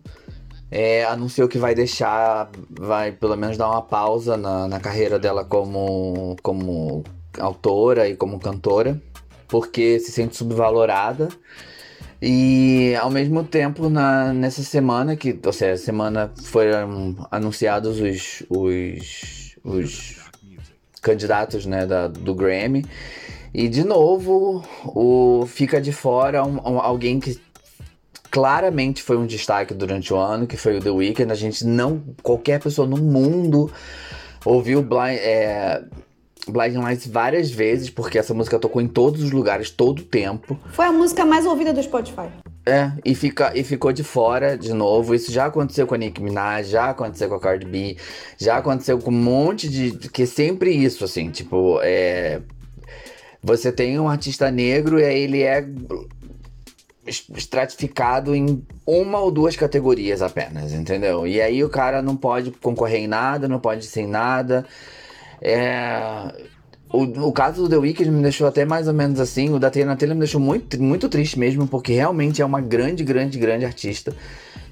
É, anunciou que vai deixar, vai pelo menos dar uma pausa na, na carreira dela como, como autora e como cantora, porque se sente subvalorada. E ao mesmo tempo, na, nessa semana, que, ou seja, semana foram anunciados os, os, os candidatos né, da, do Grammy. E de novo, o, fica de fora um- um- alguém que claramente foi um destaque durante o ano, que foi o The Weeknd. A gente não. Qualquer pessoa no mundo ouviu Blind, é, Blinding Lights várias vezes, porque essa música tocou em todos os lugares, todo o tempo. Foi a música mais ouvida do Spotify. É, e, fica, e ficou de fora de novo. Isso já aconteceu com a Nicki Minaj, já aconteceu com a Cardi B, já aconteceu com um monte de. Que é sempre isso, assim, tipo, é. Você tem um artista negro e aí ele é es- estratificado em uma ou duas categorias apenas, entendeu? E aí o cara não pode concorrer em nada, não pode ser em nada. É. O, o caso do The Weeknd me deixou até mais ou menos assim. O da Taylor Taylor me deixou muito, muito triste mesmo, porque realmente é uma grande, grande, grande artista.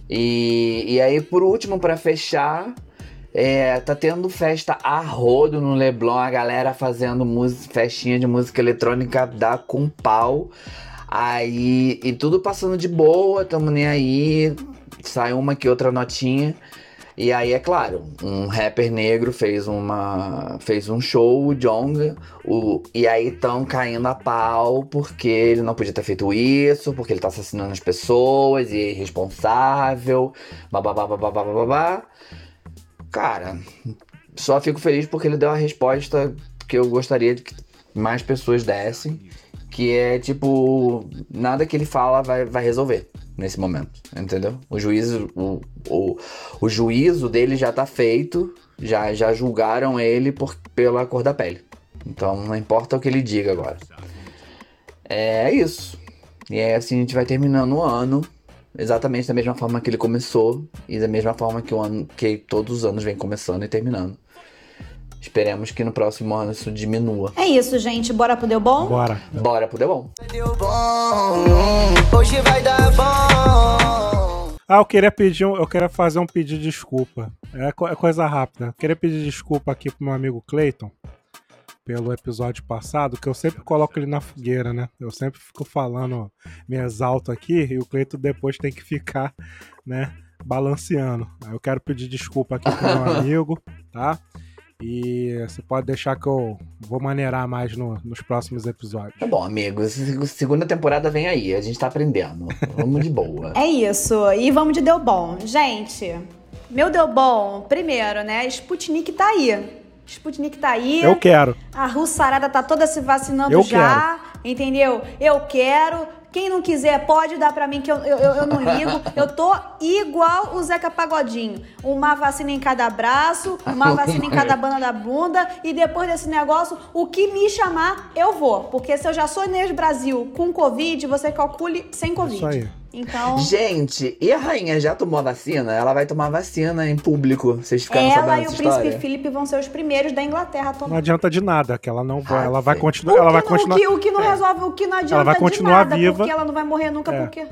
E, e aí, por último, pra fechar, é, tá tendo festa a rodo no Leblon, a galera fazendo música, festinha de música eletrônica dá com pau. Aí, e tudo passando de boa, tamo nem aí, sai uma que outra notinha. E aí, é claro, um rapper negro fez uma fez um show, o Jong, o, e aí estão caindo a pau porque ele não podia ter feito isso, porque ele tá assassinando as pessoas e é irresponsável, babá, babá, babá. Cara, Só fico feliz porque ele deu a resposta que eu gostaria que mais pessoas dessem. Que é tipo, nada que ele fala vai, vai resolver nesse momento, entendeu? O juízo, o, o, o juízo dele já tá feito, já, já julgaram ele por, pela cor da pele. Então não importa o que ele diga agora. É isso. E é assim a gente vai terminando o ano, exatamente da mesma forma que ele começou e da mesma forma que o ano que todos os anos vem começando e terminando. Esperemos que no próximo ano isso diminua. É isso, gente. Bora pro Deu Bom? Bora. Bora pro Deu Bom. Deu bom, hoje vai dar bom. Ah, eu queria pedir, um- eu queria fazer um pedido de desculpa. É, co- é coisa rápida. Eu queria pedir desculpa aqui pro meu amigo Clayton pelo episódio passado, que eu sempre coloco ele na fogueira, né? Eu sempre fico falando, me exalto aqui e o Clayton depois tem que ficar, né, balanceando. Aí eu quero pedir desculpa aqui pro meu amigo, tá? E você pode deixar que eu vou maneirar mais no- nos próximos episódios. Tá bom, amigos. se- Segunda temporada vem aí. A gente tá aprendendo. Vamos de boa. É isso. E vamos de Deu Bom. Gente, meu Deu Bom, primeiro, né? Sputnik tá aí. Sputnik tá aí. Eu quero. A russarada tá toda se vacinando Eu já, entendeu? Eu quero. Quem não quiser, pode dar pra mim que eu, eu, eu- eu não ligo. Eu tô igual o Zeca Pagodinho. Uma vacina em cada braço, uma vacina em cada banda da bunda. E depois desse negócio, o que me chamar, eu vou. Porque se eu já sou Inês Brasil com Covid, você calcule sem Covid. Isso aí. Então, Gente, e a rainha já tomou a vacina? Ela vai tomar vacina em público. Vocês ficaram sabendo ela e o dessa príncipe história? Felipe vão ser os primeiros da Inglaterra a Não tomar. adianta de nada, que ela não vai, Ah, ela vai continuar, O ela que vai não- continuar. O que, o que não resolve, o que não adianta vai de continuar nada, viva. porque ela não vai morrer nunca, É. porque...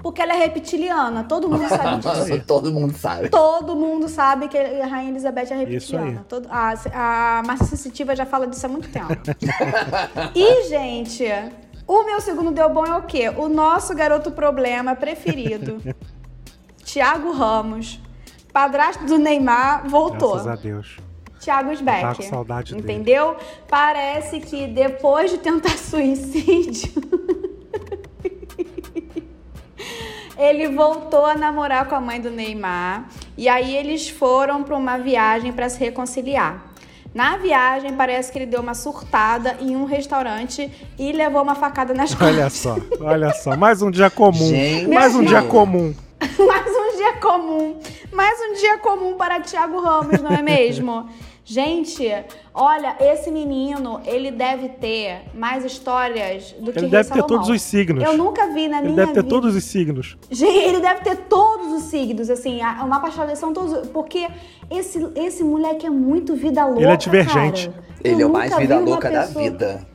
Porque ela é reptiliana, todo mundo sabe disso. Nossa, todo mundo sabe. Todo mundo sabe que a Rainha Elizabeth é Isso aí. reptiliana. Todo, a, a Márcia Sensitiva já fala disso há muito tempo. e, gente, o meu segundo deu bom é o quê? O nosso garoto problema preferido, Thiago Ramos, padrasto do Neymar, voltou. Graças a Deus. Thiago Sbeck. Tá com saudade dele. Entendeu? Parece que depois de tentar suicídio, ele voltou a namorar com a mãe do Neymar. E aí eles foram para uma viagem para se reconciliar. Na viagem, parece que ele deu uma surtada em um restaurante e levou uma facada nas costas. Olha só, olha só. Mais um dia comum. Gente. Mais um dia comum. Mais um dia comum. Mais um dia comum para Thiago Ramos, não é mesmo? Gente, olha, esse menino, ele deve ter mais histórias do que Ele deve ter todos os signos. Eu nunca vi na Ele minha deve ter vida. todos os signos. Gente, ele deve ter todos os signos, assim, o mapa astral são todos. Porque esse, esse moleque é muito vida louca. Ele é divergente. cara. Eu Ele é o mais vida louca da pessoa- vida.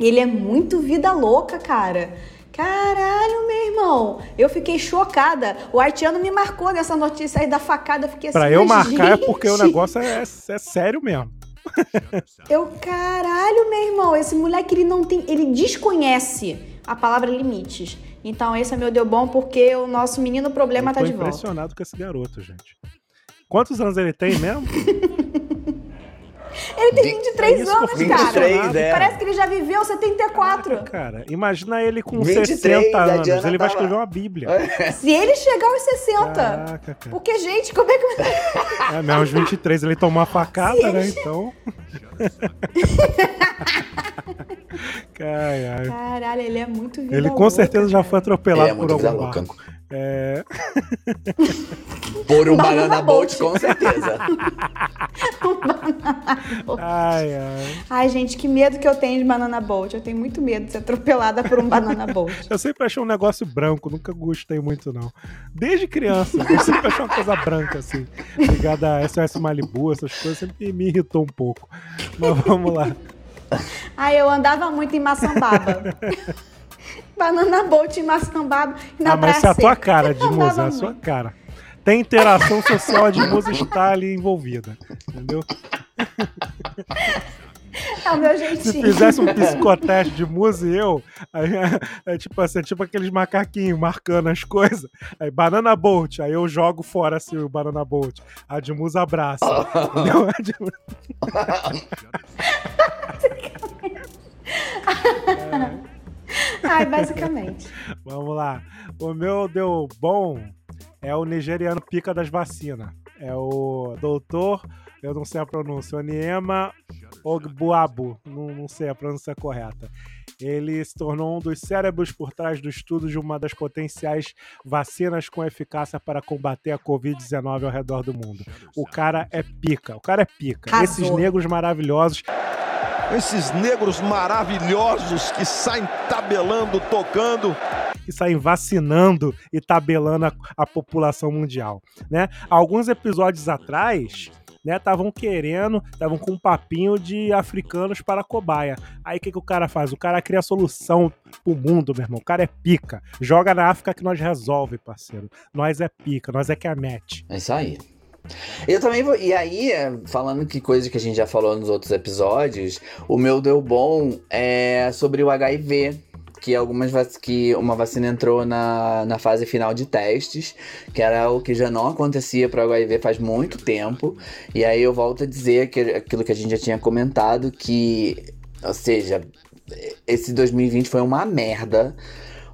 Ele é muito vida louca, cara. Caralho, meu irmão. Eu fiquei chocada. O haitiano me marcou nessa notícia aí da facada. Eu fiquei assim, Pra eu mas, marcar é porque o gente, negócio é, é sério mesmo. Eu, caralho, meu irmão. Esse moleque, ele não tem. Ele desconhece a palavra limites. Então, esse é meu deu bom porque o nosso menino problema eu tá tô de volta. impressionado com esse garoto, gente. Quantos anos ele tem mesmo? Ele tem Vi- 23 É isso que eu anos, fico cara. impressionado. é. Parece que ele já viveu 74. Cara, imagina ele com 23, 60 a anos. Ele vai escrever uma bíblia. Se ele chegar aos 60. Caraca, cara. Porque, gente, como é que. É, mesmo aos 23 ele tomou uma facada, né? Então. Caralho, ele é muito vida Ele com louca, certeza já cara. foi atropelado Ele é por algum barco. É, Por um Banana banana boat. com certeza. ai, ai. Ai, gente, que medo que eu tenho de banana boat. Eu tenho muito medo de ser atropelada por um banana boat. Eu sempre achei um negócio branco, nunca gostei muito, não. Desde criança, eu sempre achei uma coisa branca, assim. Ligada a SOS Malibu, essas coisas, sempre me irritou um pouco. Mas vamos lá. Ai, eu andava muito em Maçambaba. Banana boat e Na ah, mas isso é a tua cara, Eu de musa, andava é a sua cara. Tem interação social, a de musa está ali envolvida. Entendeu? É o meu Se jeitinho. fizesse um psicoteste de musa e eu, aí, é tipo assim, é tipo aqueles macaquinhos marcando as coisas. Aí, banana boat, aí eu jogo fora assim o banana boat. A de musa abraça. entendeu? A de basicamente. Vamos lá. O meu deu bom é o nigeriano pica das vacinas. É o doutor, eu não sei a pronúncia, Oniema Ogbuabu, não, não sei a pronúncia correta. Ele se tornou um dos cérebros por trás do estudo de uma das potenciais vacinas com eficácia para combater a Covid-19 ao redor do mundo. O cara é pica, o cara é pica. Esses negros maravilhosos Esses negros maravilhosos que saem tabelando, tocando. que saem vacinando e tabelando a, a população mundial, né? Alguns episódios atrás, né, estavam querendo, estavam com um papinho de africanos para cobaia. Aí o que, que o cara faz? O cara cria a solução pro mundo, meu irmão. O cara é pica. Joga na África que nós resolve, parceiro. Nós é pica, nós é que é a match. É isso aí. Eu também vou. E aí, é, falando que coisa que a gente já falou nos outros episódios, o meu deu bom é sobre o HIV. Que algumas que uma vacina entrou na, na fase final de testes, que era o que já não acontecia para o HIV faz muito tempo. E aí eu volto a dizer que, aquilo que a gente já tinha comentado, que, ou seja, esse 2020 foi uma merda,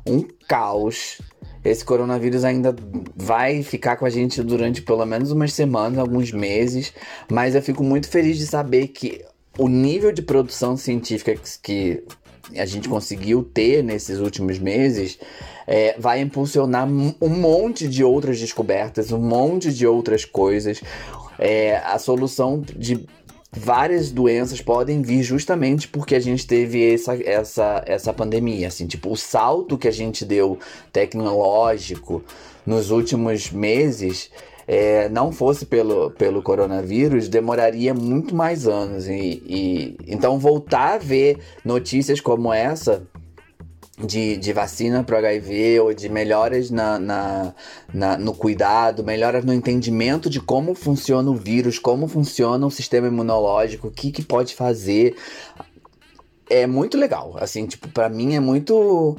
um caos. Esse coronavírus ainda vai ficar com a gente durante pelo menos umas semanas, alguns meses, mas eu fico muito feliz de saber que o nível de produção científica que a gente conseguiu ter nesses últimos meses é, vai impulsionar um monte de outras descobertas, um monte de outras coisas. É, a solução de várias doenças podem vir justamente porque a gente teve essa, essa, essa pandemia. Assim, tipo, o salto que a gente deu tecnológico nos últimos meses. é, não fosse pelo, pelo coronavírus, demoraria muito mais anos. E, e- então voltar a ver notícias como essa de, de vacina para HIV ou de melhoras na, na, na- no cuidado, melhoras no entendimento de como funciona o vírus, como funciona o sistema imunológico, o que, que pode fazer. É muito legal. Assim, tipo, para mim é muito.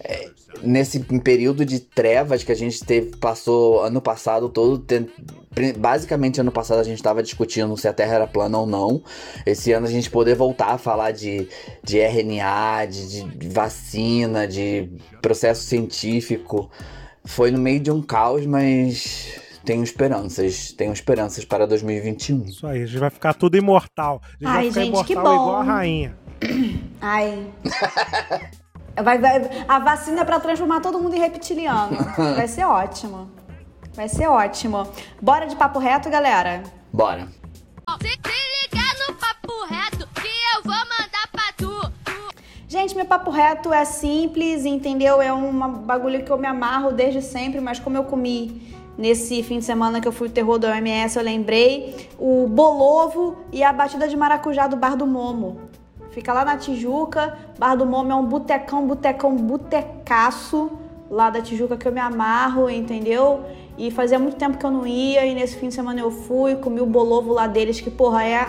é, nesse período de trevas que a gente teve, passou ano passado todo. Basicamente, ano passado a gente estava discutindo se a Terra era plana ou não. Esse ano a gente poder voltar a falar de, de RNA, de, de vacina, de processo científico. Foi no meio de um caos, mas tenho esperanças. Tenho esperanças para 2021. Isso aí, a gente vai ficar tudo imortal. A gente Ai, vai ficar gente, que imortal bom. igual a rainha. Ai. Vai, vai, a vacina é pra transformar todo mundo em reptiliano. Vai ser ótimo. Vai ser ótimo. Bora de papo reto, galera? Bora. Se, se ligar no papo reto que eu vou mandar pra tu. Gente, meu papo reto é simples, entendeu? É um bagulho que eu me amarro desde sempre, mas como eu comi nesse fim de semana que eu fui o terror do OMS, eu lembrei o bolovo e a batida de maracujá do Bar do Momo. Fica lá na Tijuca. Bar do Momo é um botecão, botecão, botecaço lá da Tijuca que eu me amarro, entendeu? E fazia muito tempo que eu não ia, e nesse fim de semana eu fui, comi o bolovo lá deles, que porra é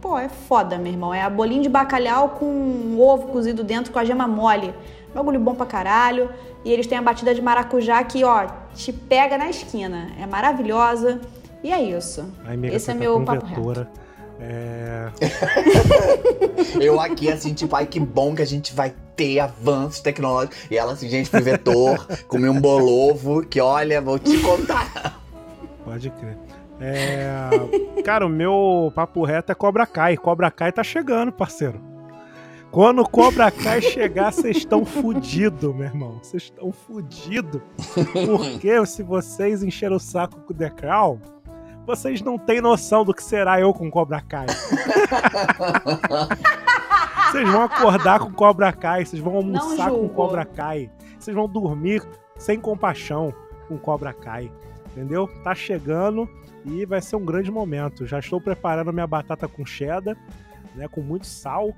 Pô, é foda, meu irmão. É a bolinho de bacalhau com um ovo cozido dentro com a gema mole. Bagulho bom pra caralho. E eles têm a batida de maracujá que, ó, te pega na esquina. É maravilhosa. E é isso. Ai, amiga, Esse é tá meu papo reto. É... Eu aqui, assim, tipo, ai que bom que a gente vai ter avanços tecnológicos. E ela, assim, gente, fui vetor, comi um bolovo, que olha, vou te contar. Pode crer. É, Cara, o meu papo reto é Cobra Kai. Cobra Kai tá chegando, parceiro. Quando o Cobra Kai chegar, vocês estão fudidos, meu irmão. Vocês estão fudidos. Porque se vocês encheram o saco com o The Crown, vocês não têm noção do que será eu com Cobra Kai. Vocês vão acordar com Cobra Kai, vocês vão almoçar com. Cobra Kai, vocês vão dormir sem compaixão com Cobra Kai. Entendeu? Tá chegando e vai ser um grande momento. Já estou preparando minha batata com cheddar, né, com muito sal,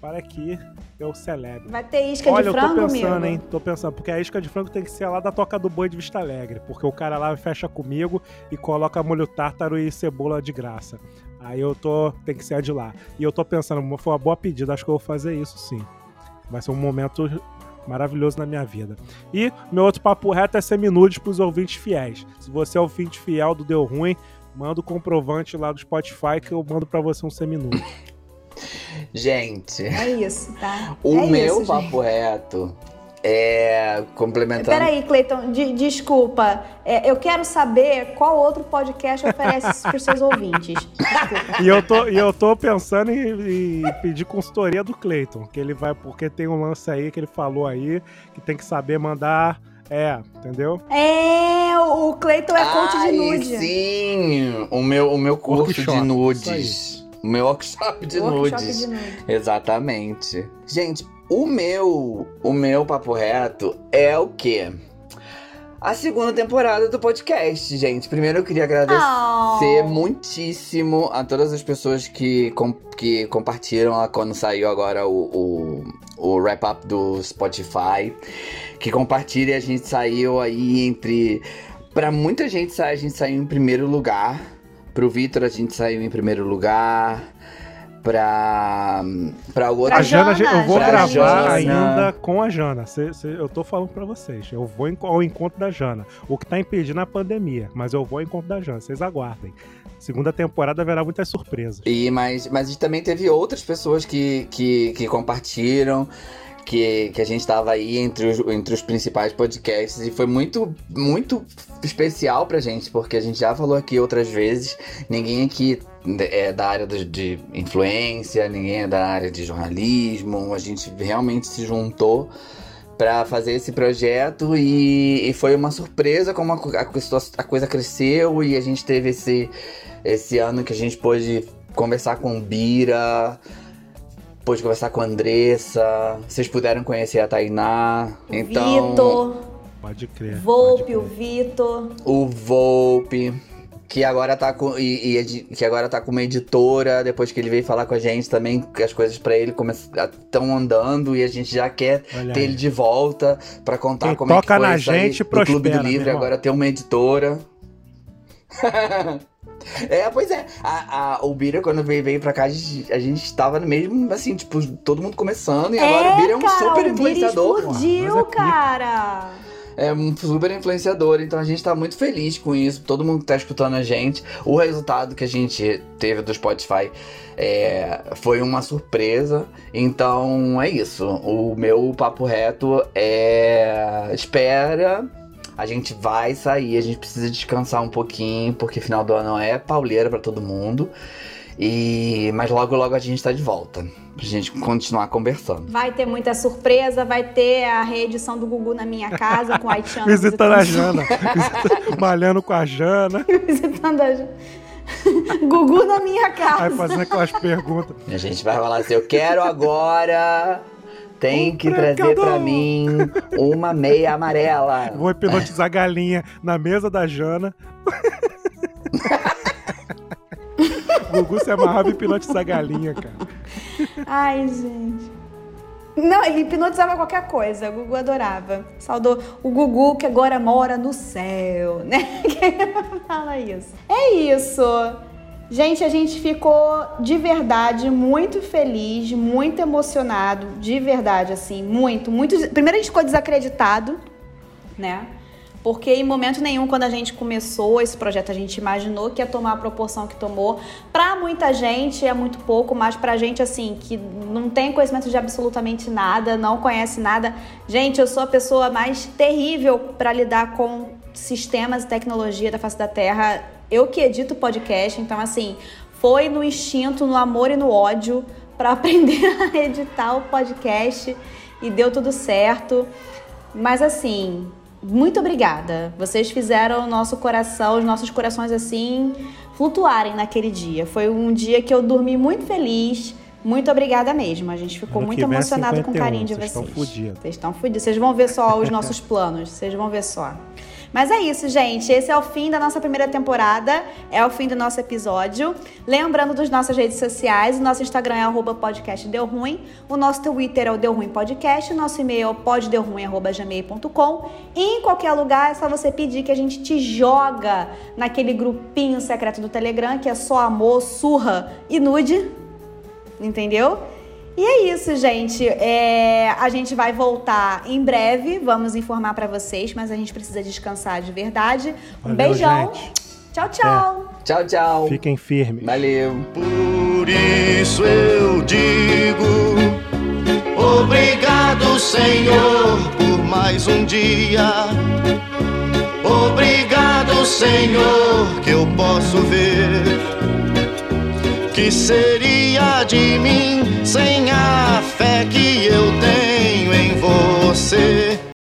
para que eu celebre. Vai ter isca Olha, de eu frango, tô pensando, amigo? hein? Tô pensando, porque a isca de frango tem que ser lá da Toca do Boi de Vista Alegre, porque o cara lá fecha comigo e coloca molho tártaro e cebola de graça. Aí eu tô, tem que ser a de lá. E eu tô pensando, foi uma boa pedida, acho que eu vou fazer isso sim. Vai ser um momento maravilhoso na minha vida. E meu outro papo reto é seminudes pros ouvintes fiéis. Se você é ouvinte fiel do Deu Ruim, manda o comprovante lá do Spotify que eu mando pra você um seminude. Gente, É isso, tá? o é meu isso, papo reto É, complementando. Peraí, Cleiton, de- desculpa. É, eu quero saber qual outro podcast oferece isso para os seus ouvintes. Desculpa. E eu tô, e eu tô pensando em, em pedir consultoria do Cleiton, que ele vai, porque tem um lance aí que ele falou aí, que tem que saber mandar. É, entendeu? É, o Cleiton é coach de nude. Sim, o meu, o meu curso Workshop, de nudes. O meu workshop de Workshop nudes. de nude. Exatamente. Gente, o meu, o meu papo reto é o quê? A segunda temporada do podcast, gente. Primeiro eu queria agradecer Oh. muitíssimo a todas as pessoas que, com- que compartilham a- quando saiu agora o, o, o wrap-up do Spotify. Que compartilha, a gente saiu aí entre. Pra muita gente a gente saiu em primeiro lugar. Pro Vitor a gente saiu em primeiro lugar. Pra. Pra outra. A Jana, Jana, eu vou Jana. gravar Jana. ainda com a Jana. Cê- cê- eu tô falando pra vocês. Eu vou ao encontro da Jana. O que tá impedindo é a pandemia, mas eu vou ao encontro da Jana. Vocês aguardem. Segunda temporada haverá muitas surpresas. E, mas, mas também teve outras pessoas que, que, que compartilham. Que, que a gente tava aí entre os, entre os principais podcasts e foi muito, muito especial pra gente, porque a gente já falou aqui outras vezes, ninguém aqui é da área do- de influência, ninguém é da área de jornalismo, a gente realmente se juntou pra fazer esse projeto e, e foi uma surpresa como a, a coisa- a coisa cresceu e a gente teve esse, esse ano que a gente pôde conversar com o Bira, pôde conversar com a Andressa, vocês puderam conhecer a Tainá, então Vitor, Pode crer. Volpe, pode o crer. Vitor. o Volpe. Que agora tá com. E, e que agora tá com uma editora, depois que ele veio falar com a gente também, que as coisas pra ele estão andando e a gente já quer Olha ter aí. ele de volta pra contar Quem como é que toca foi na gente, do Clube do prospera, Livre, agora ter uma editora. é, pois é. A, a- o Bira, quando veio, veio pra cá, a gente, a gente tava no mesmo, assim, tipo, todo mundo começando, e agora o Bira é um cara, super o Bira influenciador. explodiu, mas é cara. É um super influenciador, então a gente tá muito feliz com isso. Todo mundo que tá escutando a gente. O resultado que a gente teve do Spotify é, foi uma surpresa. Então é isso. O meu papo reto é. Espera. A gente vai sair, a gente precisa descansar um pouquinho, porque final do ano é pauleira pra todo mundo. E mas logo logo a gente tá de volta. Pra gente continuar conversando. Vai ter muita surpresa, vai ter a reedição do Gugu na minha casa com a Haitiana Visitando a Jana. Malhando com a Jana. visitando a Jana. Gugu na minha Aí casa. fazendo aquelas perguntas. A gente vai falar assim, eu quero agora. Tem Um que trazer pra pregador. mim uma meia amarela. Vou hipnotizar a galinha na mesa da Jana. Gugu se amarrava e hipnotizar a galinha, cara. Ai, gente. Não, ele hipnotizava qualquer coisa. O Gugu adorava. Saudou o Gugu que agora mora no céu, né? Quem fala isso? É isso. Gente, a gente ficou de verdade muito feliz, muito emocionado, de verdade, assim, muito, muito. Primeiro a gente ficou desacreditado, né? Porque em momento nenhum, quando a gente começou esse projeto, a gente imaginou que ia tomar a proporção que tomou. Pra muita gente é muito pouco, mas pra gente, assim, que não tem conhecimento de absolutamente nada, não conhece nada. Gente, eu sou a pessoa mais terrível pra lidar com sistemas e tecnologia da face da Terra. Eu que edito podcast, então, assim, foi no instinto, no amor e no ódio pra aprender a editar o podcast e deu tudo certo. Mas assim, muito obrigada. Vocês fizeram o nosso coração, os nossos corações assim, flutuarem naquele dia. Foi um dia que eu dormi muito feliz. Muito obrigada mesmo. A gente ficou Ano muito é emocionado com o 51, carinho de vocês vocês. estão fudidos. Vocês estão fudidos. Vocês vão ver só os nossos planos. Vocês vão ver só. Mas é isso, gente. Esse é o fim da nossa primeira temporada. É o fim do nosso episódio. Lembrando das nossas redes sociais. O nosso Instagram é arroba podcast Deu Ruim. O nosso Twitter é o Deu Ruim Podcast. O nosso e-mail é o poddeuruim.gmail.com. E em qualquer lugar é só você pedir que a gente te joga naquele grupinho secreto do Telegram, que é só amor, surra e nude. Entendeu? E é isso, gente. É, a gente vai voltar em breve. Vamos informar pra vocês, mas a gente precisa descansar de verdade. Um Valeu, beijão. gente. Tchau, tchau. Tchau, tchau. Fiquem firmes. Valeu. Por isso eu digo: Obrigado, Senhor, por mais um dia. Obrigado, Senhor, que eu posso ver. Que seria de mim sem a fé que eu tenho em você?